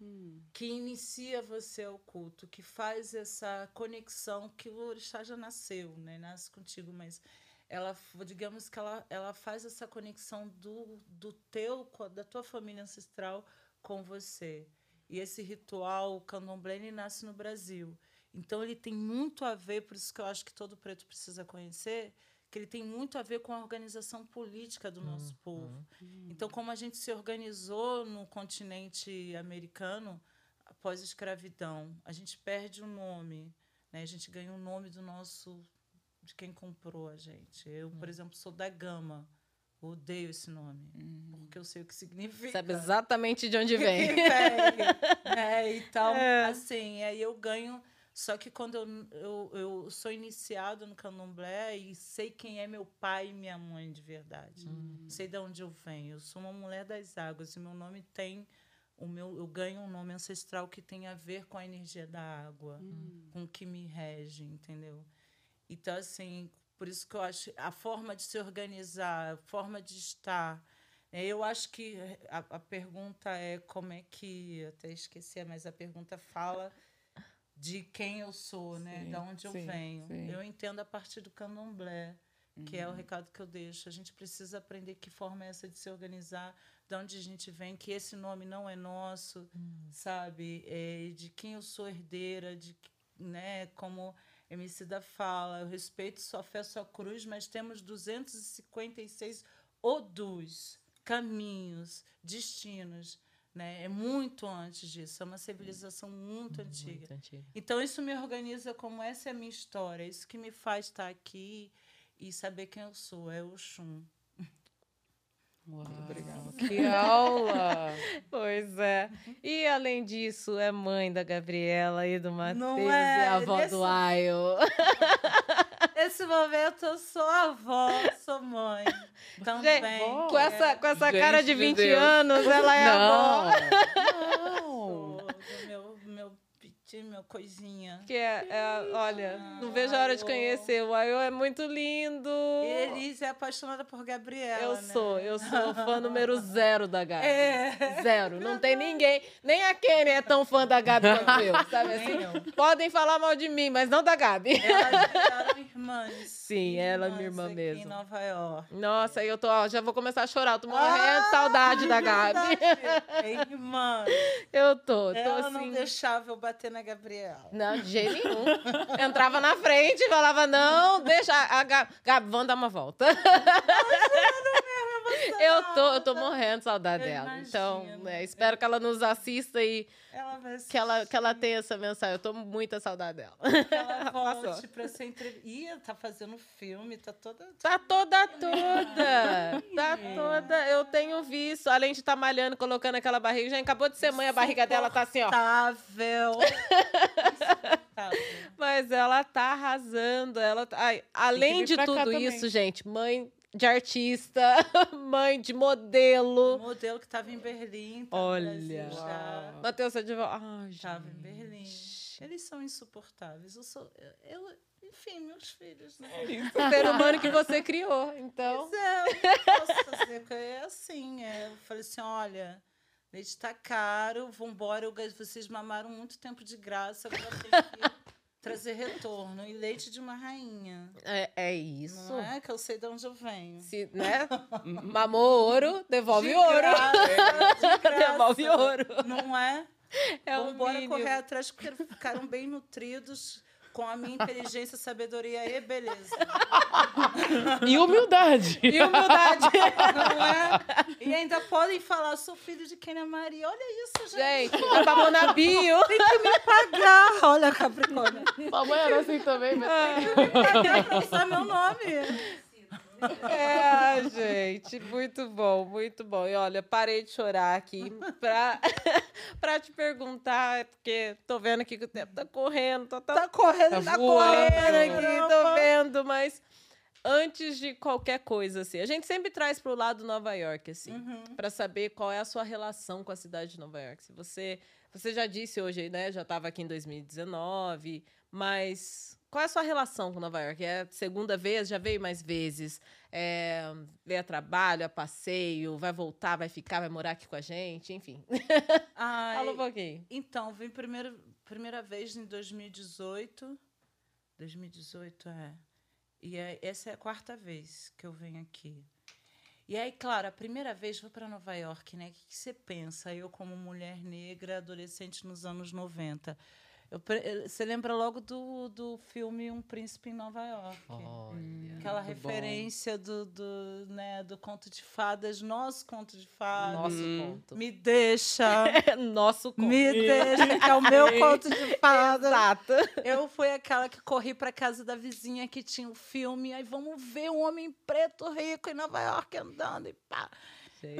Hum. que inicia você ao culto, que faz essa conexão que o orixá já nasceu, né? Nasce contigo, mas ela, digamos que ela, ela faz essa conexão do, do teu, da tua família ancestral com você. E esse ritual, o candomblé, ele nasce no Brasil. Então ele tem muito a ver, por isso que eu acho que todo preto precisa conhecer, que ele tem muito a ver com a organização política do nosso povo. Então, como a gente se organizou no continente americano após a escravidão, a gente perde o nome, né? A gente ganha o nome do nosso de quem comprou a gente. Eu, por exemplo, sou da Gama. Odeio esse nome, porque eu sei o que significa. Sabe exatamente de onde *laughs* vem. vem, *laughs* é, então, assim, aí eu ganho. Só que quando eu, eu, eu sou iniciado no candomblé e sei quem é meu pai e minha mãe de verdade. Sei de onde eu venho. Eu sou uma mulher das águas e meu nome tem. O meu, eu ganho um nome ancestral que tem a ver com a energia da água, com o que me rege, entendeu? Então, assim, por isso que eu acho a forma de se organizar, a forma de estar. né, Eu acho que a, a pergunta é como é que. Até esqueci, mas a pergunta fala de quem eu sou, né? Sim, de onde eu sim, venho. sim. Eu entendo a partir do candomblé, que é o recado que eu deixo. A gente precisa aprender que forma é essa de se organizar, de onde a gente vem, que esse nome não é nosso, sabe? É, de quem eu sou herdeira, de né, como Emicida fala, eu respeito sua fé, sua cruz, mas temos 256 odus, caminhos, destinos. Né? É muito antes disso, é uma civilização muito antiga. Muito antigo. Então, isso me organiza como essa é a minha história, isso que me faz estar aqui e saber quem eu sou, é o Xum. Uau, obrigada. *laughs* Que aula! Pois é. E além disso, é mãe da Gabriela e do Matheus Não e é? avó Nesse- do Ayo. *laughs* Nesse momento, eu sou avó, sou mãe. *laughs* Também. vó. Com essa, com essa Gente cara de de 20 Deus. anos, ela é avó. Não! Sou do meu, meu meu coisinha. Que é, é, olha, não vejo a hora de conhecer. O Ayo é muito lindo. E Elise é apaixonada por Gabriela. Eu né? sou, eu sou fã número *laughs* zero da Gabi. É. Zero. Não tem ninguém. Nem a Kenny é tão fã da Gabi quanto *laughs* eu, sabe assim? Podem falar mal de mim, mas não da Gabi. Elas viraram irmãs. *laughs* Sim, ela é minha Irmãs irmã aqui mesmo. Em Nova York. Nossa, eu tô, ó, já vou começar a chorar. Eu tô morrendo de saudade da Gabi. É irmã. Eu tô, tô Ela assim. não deixava eu bater na Gabriela. Não, de jeito nenhum. Entrava na frente e falava, não, deixa a Gabi, Gabi, vamos dar uma volta. Eu tô, eu tô morrendo de saudade Eu dela. Então, imagino. né, espero que ela nos assista e Ela que ela, que ela tenha essa mensagem. Eu tô com muita saudade dela. que ela *laughs* volte pra ser entrevista. Ih, tá fazendo filme, tá toda. Tá toda toda. Tá toda. Eu tenho visto, além de estar malhando, colocando aquela barriga, já acabou de ser mãe, a barriga dela tá assim, ó. *laughs* Mas ela tá arrasando. Ela tá- Ai, além de tudo também. isso, gente, mãe de artista, *laughs* mãe de O modelo. modelo que tava em Berlim. Tá Olha. Já. Matheus, de volta. Ai, Tava em. Berlim. Eles são insuportáveis. Eu sou. Eu, enfim, meus filhos, né? O ser humano que você criou. Então, Pois é, eu não posso fazer. É assim. é, eu falei assim: olha, leite tá caro, vambora. Eu, vocês mamaram muito tempo de graça, agora tem que trazer retorno. E leite de uma rainha. é, é isso. Não é que eu sei de onde eu venho. Se, né? Mamou ouro, devolve De ouro. graça, de *laughs* graça. Devolve ouro. Não é? É o Vambora mínimo. correr atrás, porque ficaram bem nutridos, com a minha inteligência, sabedoria e beleza. E humildade. E humildade. Não é? E ainda podem falar, sou filho de Kenia Maria. Olha isso, gente. Gente, tá na bio. Pagar. Olha, Capricórnio. Sua mãe era assim também, mas... Pagar pra usar meu nome. É, gente, muito bom, muito bom. E olha, parei de chorar aqui pra, *laughs* pra te perguntar, porque tô vendo aqui que o tempo tá correndo, tá, tá, Tá correndo, Tá tá voando. correndo aqui, tô vendo, mas antes de qualquer coisa, assim, a gente sempre traz pro lado Nova York, assim, Uhum. pra saber qual é a sua relação com a cidade de Nova York. Se você, você já disse hoje, né, já estava aqui em 2019, mas qual é a sua relação com Nova York? É segunda vez? Já veio mais vezes? É, veio a trabalho, a passeio, vai voltar, vai ficar, vai morar aqui com a gente, enfim. *laughs* Ai, Fala um pouquinho. Então, vim primeiro, primeira vez em 2018. 2018, é. E é- essa é a quarta vez que eu venho aqui. E aí, claro, a primeira vez foi para Nova York, né? O que, que você pensa? Eu, como mulher negra, adolescente nos anos 90. Eu pre- eh, você lembra logo do, do filme Um Príncipe em Nova York? Aquela muito bom. referência do, do, né, do conto de fadas, nosso conto de fadas. Nosso Hum. conto. Me deixa. *laughs* Nosso conto. Me deixa, que é o meu conto de fadas. Exato. Eu fui aquela que corri para casa da vizinha que tinha o filme. Aí vamos ver um homem preto rico em Nova York andando e pá.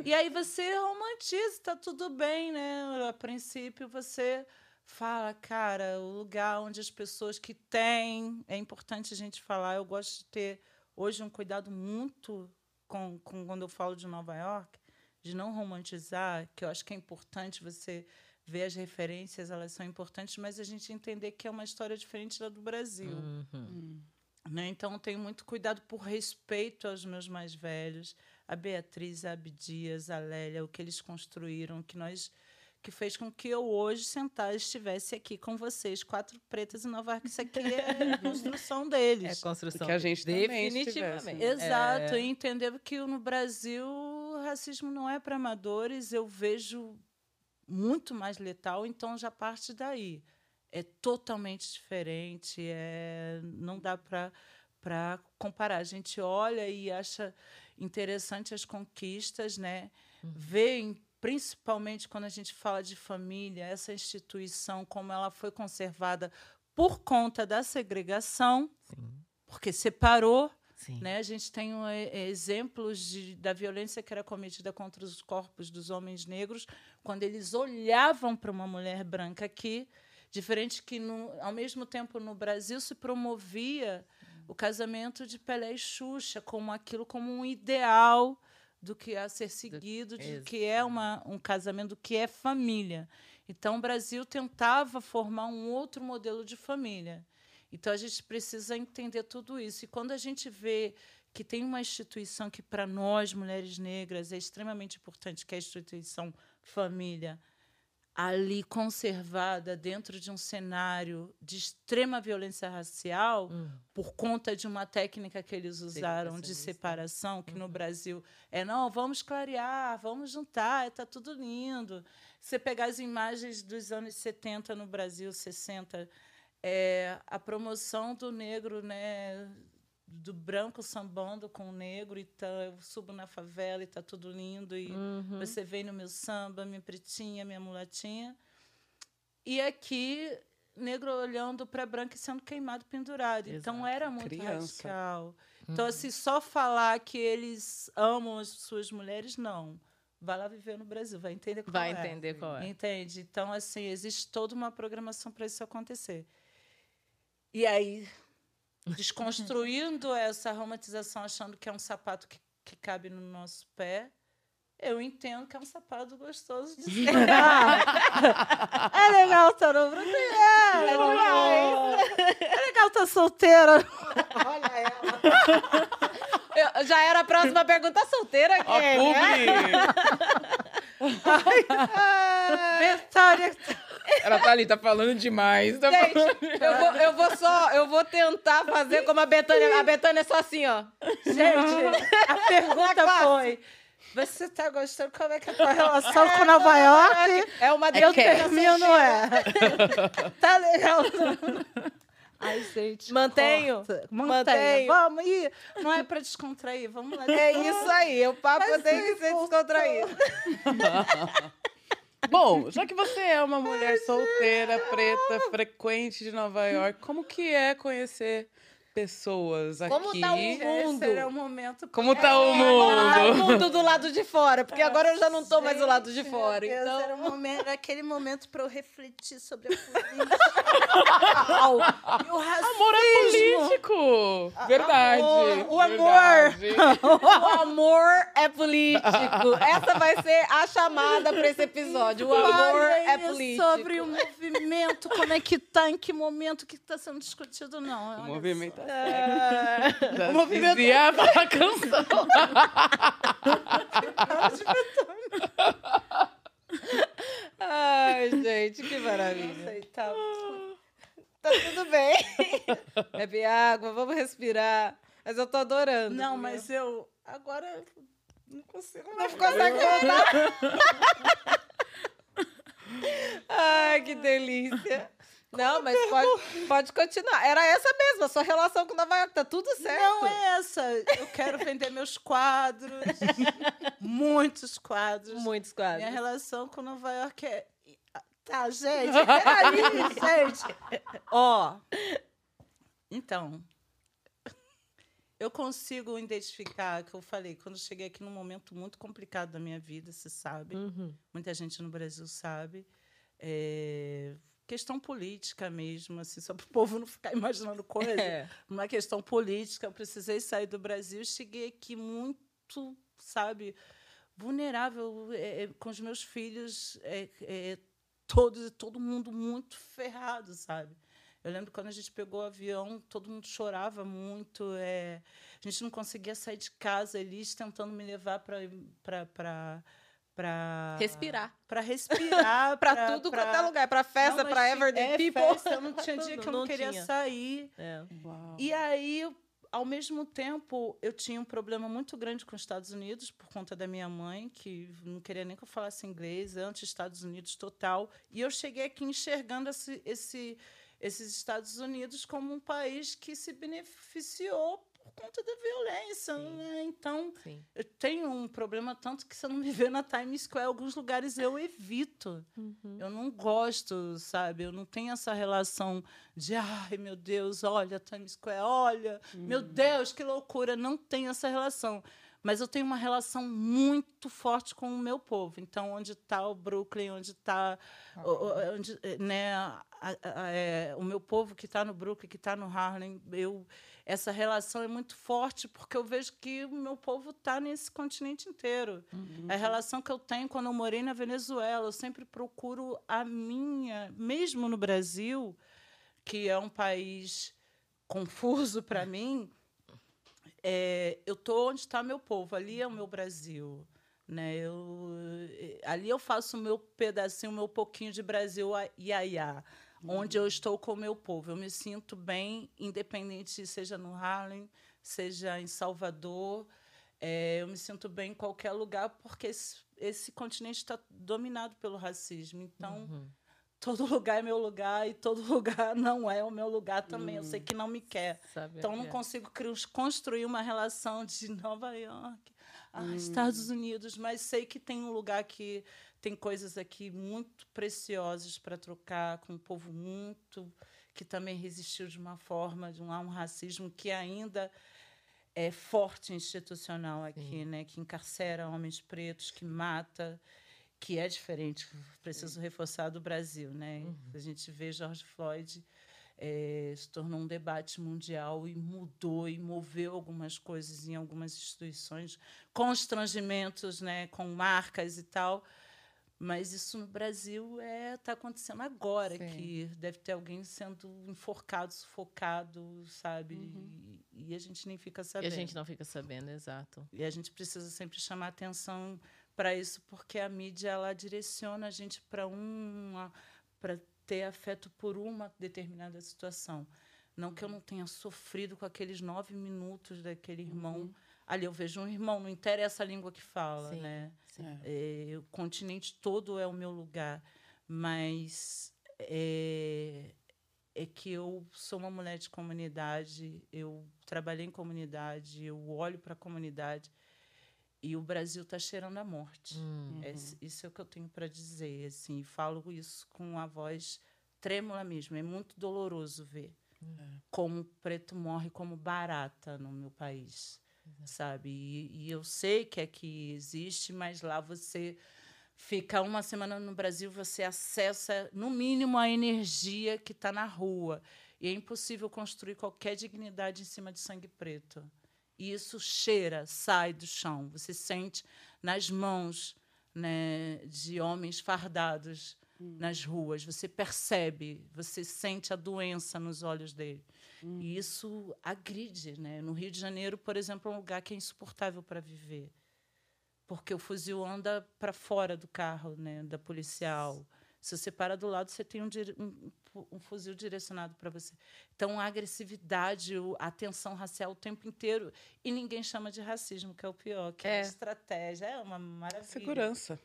E aí você romantiza, tá tudo bem, né? A princípio você fala, cara, o lugar onde as pessoas que têm, é importante a gente falar. Eu gosto de ter hoje um cuidado muito com, com quando eu falo de Nova York, de não romantizar, que eu acho que é importante você ver as referências, elas são importantes, mas a gente entender que é uma história diferente da do Brasil. Né? Então, eu tenho muito cuidado por respeito aos meus mais velhos, a Beatriz, a Abdias, a Lélia, o que eles construíram, que nós que fez com que eu hoje sentar estivesse aqui com vocês, quatro pretas em Nova York. Isso aqui é a *laughs* construção É deles. construção. Que a gente Definitivamente. Exato, É. e entender que no Brasil o racismo não é para amadores, eu vejo muito mais letal, então já parte daí. É totalmente diferente, é, não dá para para comparar. A gente olha e acha interessante as conquistas, né? Vê, em- principalmente quando a gente fala de família, essa instituição, como ela foi conservada por conta da segregação, Sim, porque separou sim. né? A gente tem eh, exemplos de, da violência que era cometida contra os corpos dos homens negros quando eles olhavam para uma mulher branca aqui, diferente que, no, ao mesmo tempo, no Brasil se promovia o casamento de Pelé e Xuxa como aquilo como um ideal do que a ser seguido, de Ex- que é uma, um casamento, do que é família. Então, o Brasil tentava formar um outro modelo de família. Então, a gente precisa entender tudo isso. E quando a gente vê que tem uma instituição que, para nós, mulheres negras, é extremamente importante, que é a instituição família, ali conservada dentro de um cenário de extrema violência racial, Hum. por conta de uma técnica que eles usaram de separação, que no Brasil é não, vamos clarear, vamos juntar, está tudo lindo. Você pegar as imagens dos anos 70 no Brasil, 60, é, a promoção do negro, né, do branco sambando com o negro, e tá, eu subo na favela e está tudo lindo, e Uhum. você vem no meu samba, minha pretinha, minha mulatinha. E aqui, negro olhando para branco e sendo queimado, pendurado. Então Exato. era muito Criança. radical. Então, assim, só falar que eles amam as suas mulheres, não. Vai lá viver no Brasil, vai entender qual Vai é. entender qual é. Entende? Então, assim, existe toda uma programação para isso acontecer. E aí, desconstruindo essa romantização, achando que é um sapato que, que cabe no nosso pé, eu entendo que é um sapato gostoso de *laughs* se pegar. é legal estar no Brasil. É, é demais. É legal estar solteira. Olha ela. Eu- já era a próxima pergunta solteira aqui. Ó, né? publi! *laughs* Betânia. Ela tá ali, tá falando demais. Tá Gente, falando- eu vou, eu vou só, eu vou tentar fazer como a Betânia. A Betânia é só assim, ó. Gente, a *laughs* pergunta foi... Você tá gostando? Como é que é a tua relação com Nova York? É uma Eu termino, é. Tá legal. Ai, gente. Mantenho, mantenho. Mantenho. Vamos ir. Não é pra descontrair. Vamos lá. É isso aí, o papo Mas tem que ser descontraído. *laughs* Bom, já que você é uma mulher solteira, preta, frequente de Nova York, como que é conhecer pessoas aqui? Como tá o mundo? Esse era o momento. Como tá o mundo? o mundo do lado de fora, porque agora eu já não tô mais do lado de Gente, fora. Deus, Então, era, o momento, era aquele momento para eu refletir sobre a política. e o racismo. Amor é político! Verdade. amor, o amor. verdade. o amor é político. Essa vai ser a chamada para esse episódio. O amor é político. sobre o movimento, como é que tá, em que momento que está sendo discutido, não. O movimento Ah, é o movimento Dizia a *laughs* *laughs* canção. Ai, gente, que maravilha. Sei, tá. Tá tudo bem. Bebe água, vamos respirar. Mas eu tô adorando. Não, viu? mas eu agora não consigo Não consegue *laughs* contar. Ai, que delícia. Não, mas pode, pode continuar. Era essa mesmo, a sua relação com Nova York. Tá tudo certo. Não é essa. Eu quero vender meus quadros. Muitos quadros. Muitos quadros. Minha relação com Nova York é. Tá, gente, peraí, *laughs* gente. Ó. Então. Eu consigo identificar, que eu falei, quando eu cheguei aqui num momento muito complicado da minha vida, você sabe. Uhum. Muita gente no Brasil sabe. É, questão política mesmo, assim, só para o *laughs* povo não ficar imaginando coisa. É. Uma questão política. Eu precisei sair do Brasil. Cheguei aqui muito, sabe, vulnerável é, é, com os meus filhos, é, é, todos, todo mundo muito ferrado, sabe? Eu lembro quando a gente pegou o avião, todo mundo chorava muito. é, a gente não conseguia sair de casa, eles tentando me levar para para Respirar. para respirar, Pra *laughs* tudo quanto é lugar. Pra festa, pra tinha- Everyday é, People. festa, eu não tinha dia que eu não, Não queria tinha. sair. É. Uau. E aí, ao mesmo tempo, eu tinha um problema muito grande com os Estados Unidos por conta da minha mãe, que não queria nem que eu falasse inglês, anti-Estados Unidos total. E eu cheguei aqui enxergando esse, esse, esses Estados Unidos como um país que se beneficiou por conta da violência. Sim. Né? Então, Sim. eu tenho um problema tanto que se eu não me ver na Times Square, alguns lugares eu evito. Uhum. Eu não gosto, sabe? Eu não tenho essa relação de, ai, meu Deus, olha, Times Square, olha, meu Deus, que loucura. Não tenho essa relação. Mas eu tenho uma relação muito forte com o meu povo. Então, onde está o Brooklyn, onde está onde, eh, né, a- a- é, o meu povo que está no Brooklyn, que está no Harlem, eu, essa relação é muito forte porque eu vejo que o meu povo está nesse continente inteiro. A relação que eu tenho quando eu morei na Venezuela, eu sempre procuro a minha, mesmo no Brasil, que é um país confuso para *laughs* mim, é, eu tô onde está meu povo, ali é o meu Brasil. Né? Eu, eh, ali eu faço o meu pedacinho, o meu pouquinho de Brasil iaiá, onde eu estou com o meu povo. Eu me sinto bem, independente, seja no Harlem, seja em Salvador. É, eu me sinto bem em qualquer lugar, porque esse, esse continente está dominado pelo racismo. Então, Uhum. todo lugar é meu lugar e todo *laughs* lugar não é o meu lugar também. Eu sei que não me quer. Sabe? Então, eu não é. consigo construir uma relação de Nova York, a Estados Unidos, mas sei que tem um lugar que tem coisas aqui muito preciosas para trocar com um povo muito que também resistiu de uma forma, de um, um racismo que ainda é forte institucional aqui, né? Que encarcera homens pretos, que mata, que é diferente. Preciso reforçar do Brasil, né? A gente vê George Floyd eh, se tornou um debate mundial e mudou e moveu algumas coisas em algumas instituições, constrangimentos, né? Com marcas e tal. Mas isso no Brasil é está acontecendo agora, Sim. que deve ter alguém sendo enforcado, sufocado, sabe? E, e a gente nem fica E sabendo. a gente não fica sabendo, exato. E a gente precisa sempre chamar atenção para isso, porque a mídia ela direciona a gente para uma para ter afeto por uma determinada situação. Não que eu não tenha sofrido com aqueles nove minutos daquele irmão. Ali eu vejo um irmão, não interessa a língua que fala, Sim, né? sim. É, o continente todo é o meu lugar, mas é, é que eu sou uma mulher de comunidade, eu trabalhei em comunidade, eu olho para a comunidade e o Brasil está cheirando a morte. Hum. É, isso é o que eu tenho para dizer. Assim, falo isso com a voz trêmula mesmo. É muito doloroso ver como o preto morre como barata no meu país, sabe? E, e eu sei que aqui existe, mas lá você fica uma semana no Brasil, você acessa, no mínimo, a energia que está na rua. E é impossível construir qualquer dignidade em cima de sangue preto. E isso cheira, sai do chão. Você sente nas mãos né, de homens fardados nas ruas. Você percebe, você sente a doença nos olhos dele. E isso agride. Né? No Rio de Janeiro, por exemplo, é um lugar que é insuportável para viver porque o fuzil anda para fora do carro, né, da policial. Se você para do lado, você tem um, um- um fuzil direcionado para você. Então, a agressividade, a tensão racial o tempo inteiro. E ninguém chama de racismo, que é o pior, que é, É. estratégia. É uma maravilha. Segurança.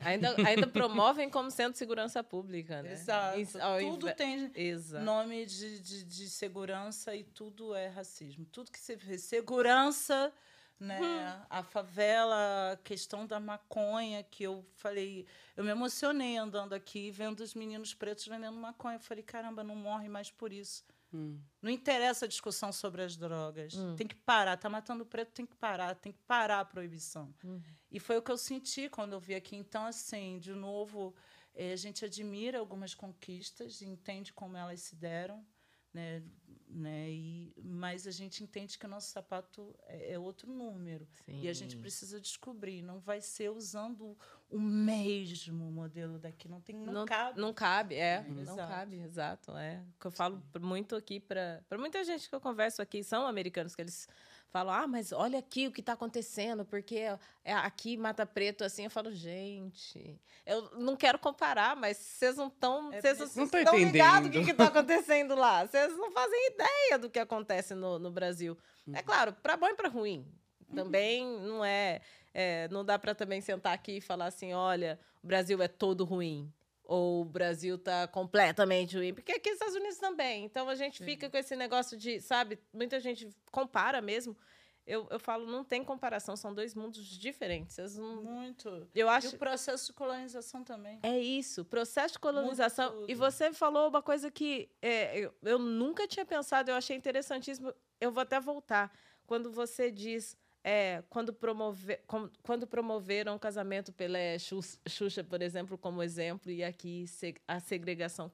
Ainda, ainda promovem como sendo segurança pública, né? Exato. Isso, Tudo inve- tem Exato. nome de, de, de segurança e tudo é racismo. Tudo que você vê, segurança, né? Hum. A favela, a questão da maconha, que eu falei, eu me emocionei andando aqui, vendo os meninos pretos vendendo maconha. Eu falei, caramba, não morre mais por isso. Hum. Não interessa a discussão sobre as drogas. Hum. Tem que parar. Tá matando o preto, tem que parar. Tem que parar a proibição. Uhum. E foi o que eu senti quando eu vi aqui. Então, assim, de novo, eh, a gente admira algumas conquistas, entende como elas se deram, né? Né? E, mas a gente entende que o nosso sapato é, é outro número. E a gente Sim. precisa descobrir. Não vai ser usando o mesmo modelo daqui. Não tem, não, não cabe. Não cabe, é. Uhum. Não Exato. cabe, exato. É. O que eu falo muito aqui para muita gente que eu converso aqui, são americanos, que eles falam, ah, mas olha aqui o que está acontecendo, porque é aqui Mata Preto, assim. Eu falo, gente, eu não quero comparar, mas vocês não estão. É Vocês preciso- Não estão ligados o que está acontecendo lá. Vocês não fazem ideia do que acontece no, no Brasil. É claro, para bom e para ruim. Também não é, é, não dá para também sentar aqui e falar assim, olha, o Brasil é todo ruim ou o Brasil tá completamente ruim, porque aqui nos Estados Unidos também. Então a gente fica com esse negócio de, sabe, muita gente compara mesmo. Eu, eu falo, não tem comparação, são dois mundos diferentes. Não- Muito. eu E acho o processo de colonização também. é isso, processo de colonização. tudo. E você falou uma coisa que é, eu, eu nunca tinha pensado, eu achei interessantíssimo. Eu vou até voltar. Quando você diz. É, quando, quando promoveram o casamento Pelé Xu- Xuxa, por exemplo, como exemplo, e aqui a segregação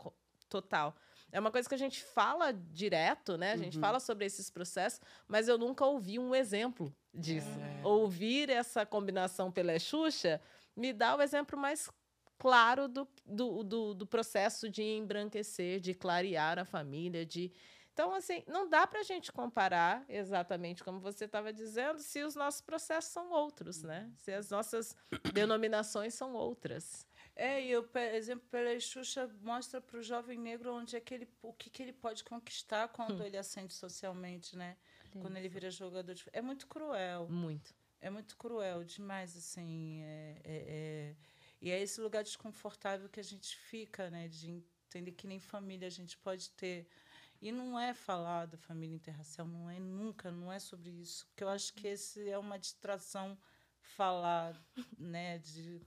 total. É uma coisa que a gente fala direto, né? A gente Uhum. fala sobre esses processos, mas eu nunca ouvi um exemplo disso. É. Ouvir essa combinação Pelé Xuxa me dá o exemplo mais claro do, do, do, do processo de embranquecer, de clarear a família, de então, assim, não dá para a gente comparar exatamente como você estava dizendo, se os nossos processos são outros, né? Se as nossas *coughs* denominações são outras. É, e o exemplo, pela Xuxa mostra para o jovem negro onde é que ele, o que, que ele pode conquistar quando ele ascende socialmente, né? Quando ele vira jogador de... É muito cruel. Muito. É muito cruel demais, assim. É, é- é- E é esse lugar desconfortável que a gente fica, né? De entender que nem família a gente pode ter. E não é falar da família interracial, não é nunca, não é sobre isso. Porque eu acho que esse é uma distração falar, né? De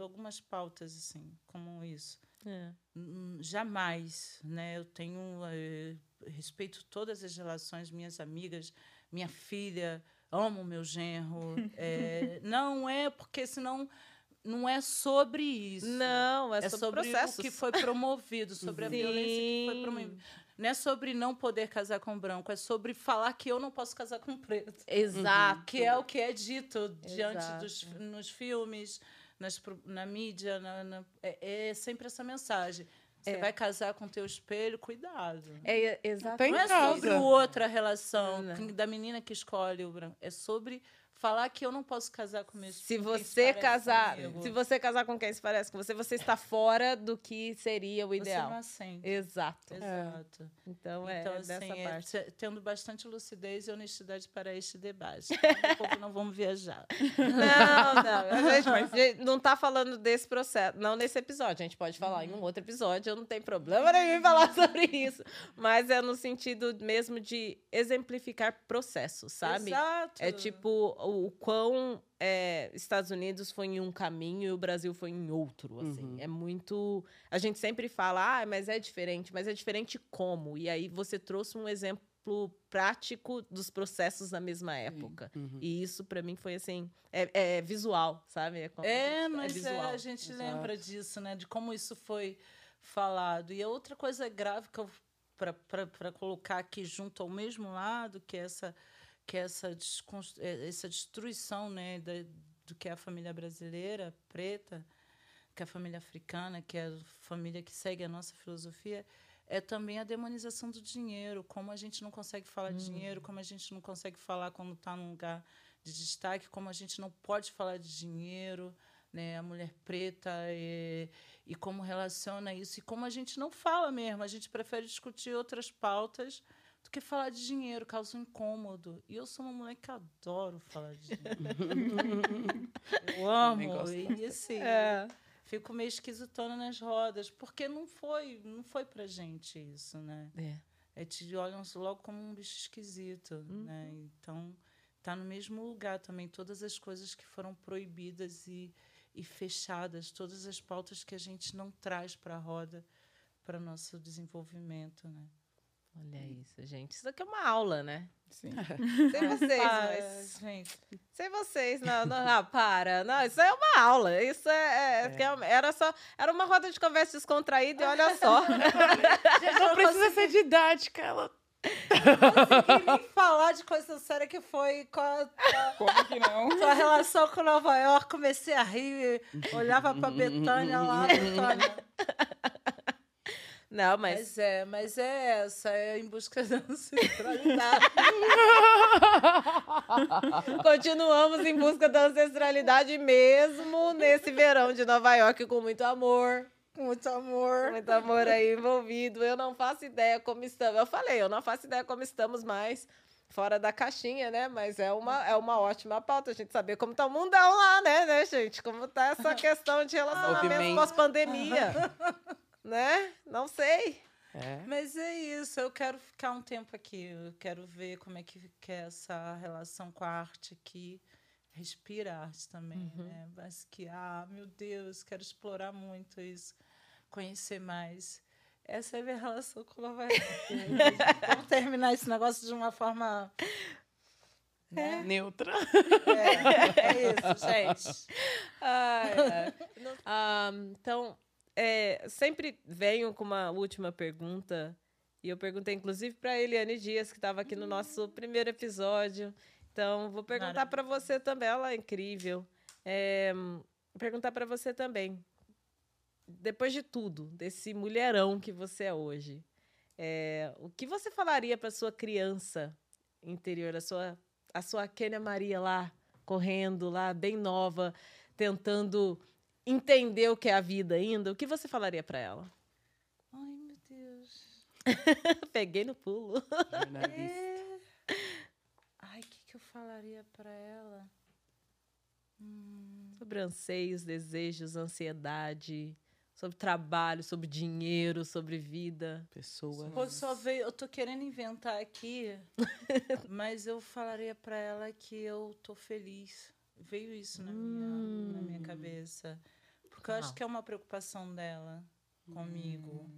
algumas pautas, assim, como isso. É. Hum, Jamais, né? Eu tenho eh, respeito todas as relações, minhas amigas, minha filha, amo meu genro. *laughs* eh, não é porque senão não é sobre isso. Não, é, é sobre, sobre o que foi promovido, sobre a *laughs* violência que foi Sim. promovida. Não é sobre não poder casar com branco, é sobre falar que eu não posso casar com preto. Exato. Que é o que é dito diante Exato. dos nos filmes, nas, na mídia, na- na- é, é sempre essa mensagem. Você vai casar com teu espelho, cuidado. É, exato. Tem não é sobre outra relação Não. da menina que escolhe o branco. É sobre Falar que eu não posso casar com meu Se se você parece casar, comigo. se você casar com quem se parece com você, você está fora do que seria o Você ideal. não assente. Exato. Exato. Então é Então, dessa assim, é parte. te- tendo bastante lucidez e honestidade para este debate. *laughs* Daqui a pouco não vamos viajar. Não, não. *laughs* Gente, gente não tá falando desse processo. Não nesse episódio. A gente pode falar em um outro episódio. Eu não tenho problema nenhum falar *laughs* sobre isso. Mas é no sentido mesmo de exemplificar processos, sabe? Exato. É tipo o, quão é, Estados Unidos foi em um caminho e o Brasil foi em outro, assim. Uhum. É muito... A gente sempre fala, ah, mas é diferente. Mas é diferente como? E aí você trouxe um exemplo prático dos processos na mesma época. Uhum. E isso, pra mim, foi assim... É, é visual, sabe? como- É, mas é, a gente Exato. lembra disso, né? De como isso foi falado. E a outra coisa grave que eu para colocar aqui junto ao mesmo lado, que é essa que essa, é, essa destruição né, da, do que é a família brasileira preta, que é a família africana, que é a família que segue a nossa filosofia, é também a demonização do dinheiro, como a gente não consegue falar de dinheiro, como a gente não consegue falar quando está num lugar de destaque, como a gente não pode falar de dinheiro, né, a mulher preta e, e como relaciona isso e como a gente não fala mesmo, a gente prefere discutir outras pautas do que falar de dinheiro, causa um incômodo. E eu sou uma mulher que adoro falar de dinheiro. *laughs* eu amo. E assim, É. fico meio esquisitona nas rodas, porque não foi, não foi pra gente isso, né? É. É, te olham logo como um bicho esquisito, né? Então, tá no mesmo lugar também todas as coisas que foram proibidas e, e fechadas, todas as pautas que a gente não traz para a roda para nosso desenvolvimento, né? Olha isso, gente. Isso aqui é uma aula, né? Sim. *laughs* Sem vocês, mas... gente, Sem vocês, não, não, não, para. Não, isso é uma aula. Isso é, é- que é- era só, era uma roda de conversa descontraída e olha só. *laughs* Não precisa ser didática, ela consegui nem falar de coisa séria que foi com a, Como que não? com a relação com Nova York. Comecei a rir, olhava para Betânia lá, *laughs* Betânia. Não, mas Mas é, mas é essa, é em busca da ancestralidade. *laughs* continuamos em busca da ancestralidade mesmo nesse verão de Nova York com muito amor. Com muito amor. Muito amor aí envolvido. Eu não faço ideia como estamos. Eu falei, eu não faço ideia como estamos mais fora da caixinha, né? Mas é uma, é uma ótima pauta a gente saber como tá o mundão lá, né, né, gente? Como tá essa questão de relacionamento pós-pandemia. *laughs* né? Não sei. É. Mas é isso, eu quero ficar um tempo aqui. Eu quero ver como é que, é essa relação com a arte aqui. Respirar arte também, né? Mas que, ah, meu Deus, quero explorar muito isso. Conhecer mais. Essa é a minha relação com Nova York. *laughs* Vamos terminar esse negócio de uma forma... Né? Neutra. É, é isso, gente. *laughs* Ai, ai. *laughs* Ah, então, é, sempre venho com uma última pergunta. E eu perguntei, inclusive, para Eliane Dias, que estava aqui no nosso primeiro episódio. Então, vou perguntar para você também. Ela é incrível. É, vou perguntar para você também. Depois de tudo, desse mulherão que você é hoje, é, o que você falaria para sua criança interior, a sua, a sua Kênia Maria lá, correndo lá, bem nova, tentando entender o que é a vida ainda? O que você falaria para ela? Ai, meu Deus. *laughs* Peguei no pulo. É. Ai, o que, que eu falaria para ela? Hum, Sobre anseios, desejos, ansiedade, sobre trabalho, sobre dinheiro, sobre vida. Pessoa. Pô, só veio, eu tô querendo inventar aqui, *laughs* mas eu falaria para ela que eu tô feliz. Veio isso na minha, na minha cabeça. Porque eu acho que é uma preocupação dela comigo,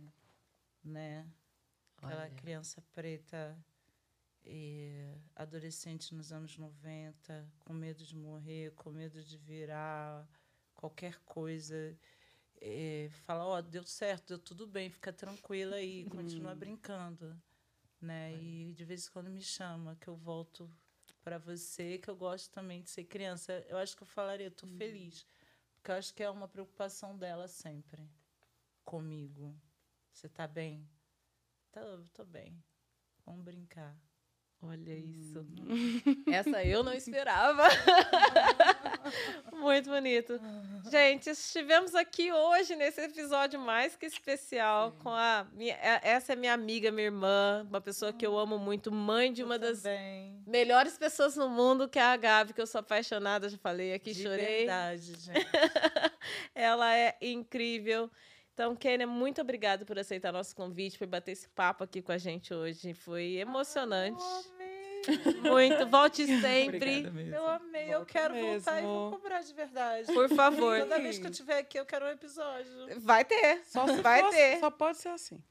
né? Aquela Olha. criança preta e adolescente nos anos 90, com medo de morrer, com medo de virar qualquer coisa. E fala, ó, deu certo, deu tudo bem, fica tranquila aí, continua brincando. Né? E de vez em quando me chama, que eu volto para você, que eu gosto também de ser criança. Eu acho que eu falaria, tô feliz. Porque eu acho que é uma preocupação dela sempre comigo. Você tá bem? Tô, tô bem. Vamos brincar. Olha isso. Essa eu não *laughs* esperava. *laughs* Muito bonito. Gente, estivemos aqui hoje nesse episódio mais que especial com a minha, é- essa é minha amiga, minha irmã, uma pessoa que eu amo muito, mãe de uma das melhores pessoas no mundo, que é a Gabi, que eu sou apaixonada, já falei aqui, De chorei. verdade, gente. *laughs* Ela é incrível. Então, Kênia, muito obrigada por aceitar nosso convite, por bater esse papo aqui com a gente hoje. Foi emocionante. Eu amei. Muito. Volte *laughs* sempre. Mesmo. Eu amei. Eu quero voltar e vou mesmo. cobrar de verdade. Por favor. Toda vez que eu estiver aqui, eu quero um episódio. Vai ter. Só se Vai fosse- ter. Só pode ser assim.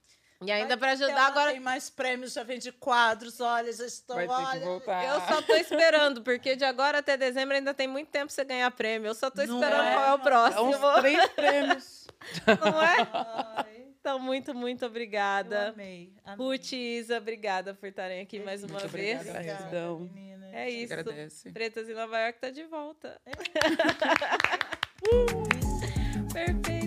E ainda para ajudar agora. Tem mais prêmios, já vende quadros, olha, já estou. Vai ter olha, que voltar. Eu só tô esperando, porque de agora até dezembro ainda tem muito tempo pra você ganhar prêmio. Eu só tô esperando é? qual é o próximo. uns três prêmios. *laughs* Não é? Ai, Então, muito, muito eu obrigada. amei. amei. Ruth e Isa, obrigada por estarem aqui mais uma Muito vez. obrigada. Gratidão. meninas. É isso. Agradece. Pretas em Nova York tá de volta. *laughs* Perfeito.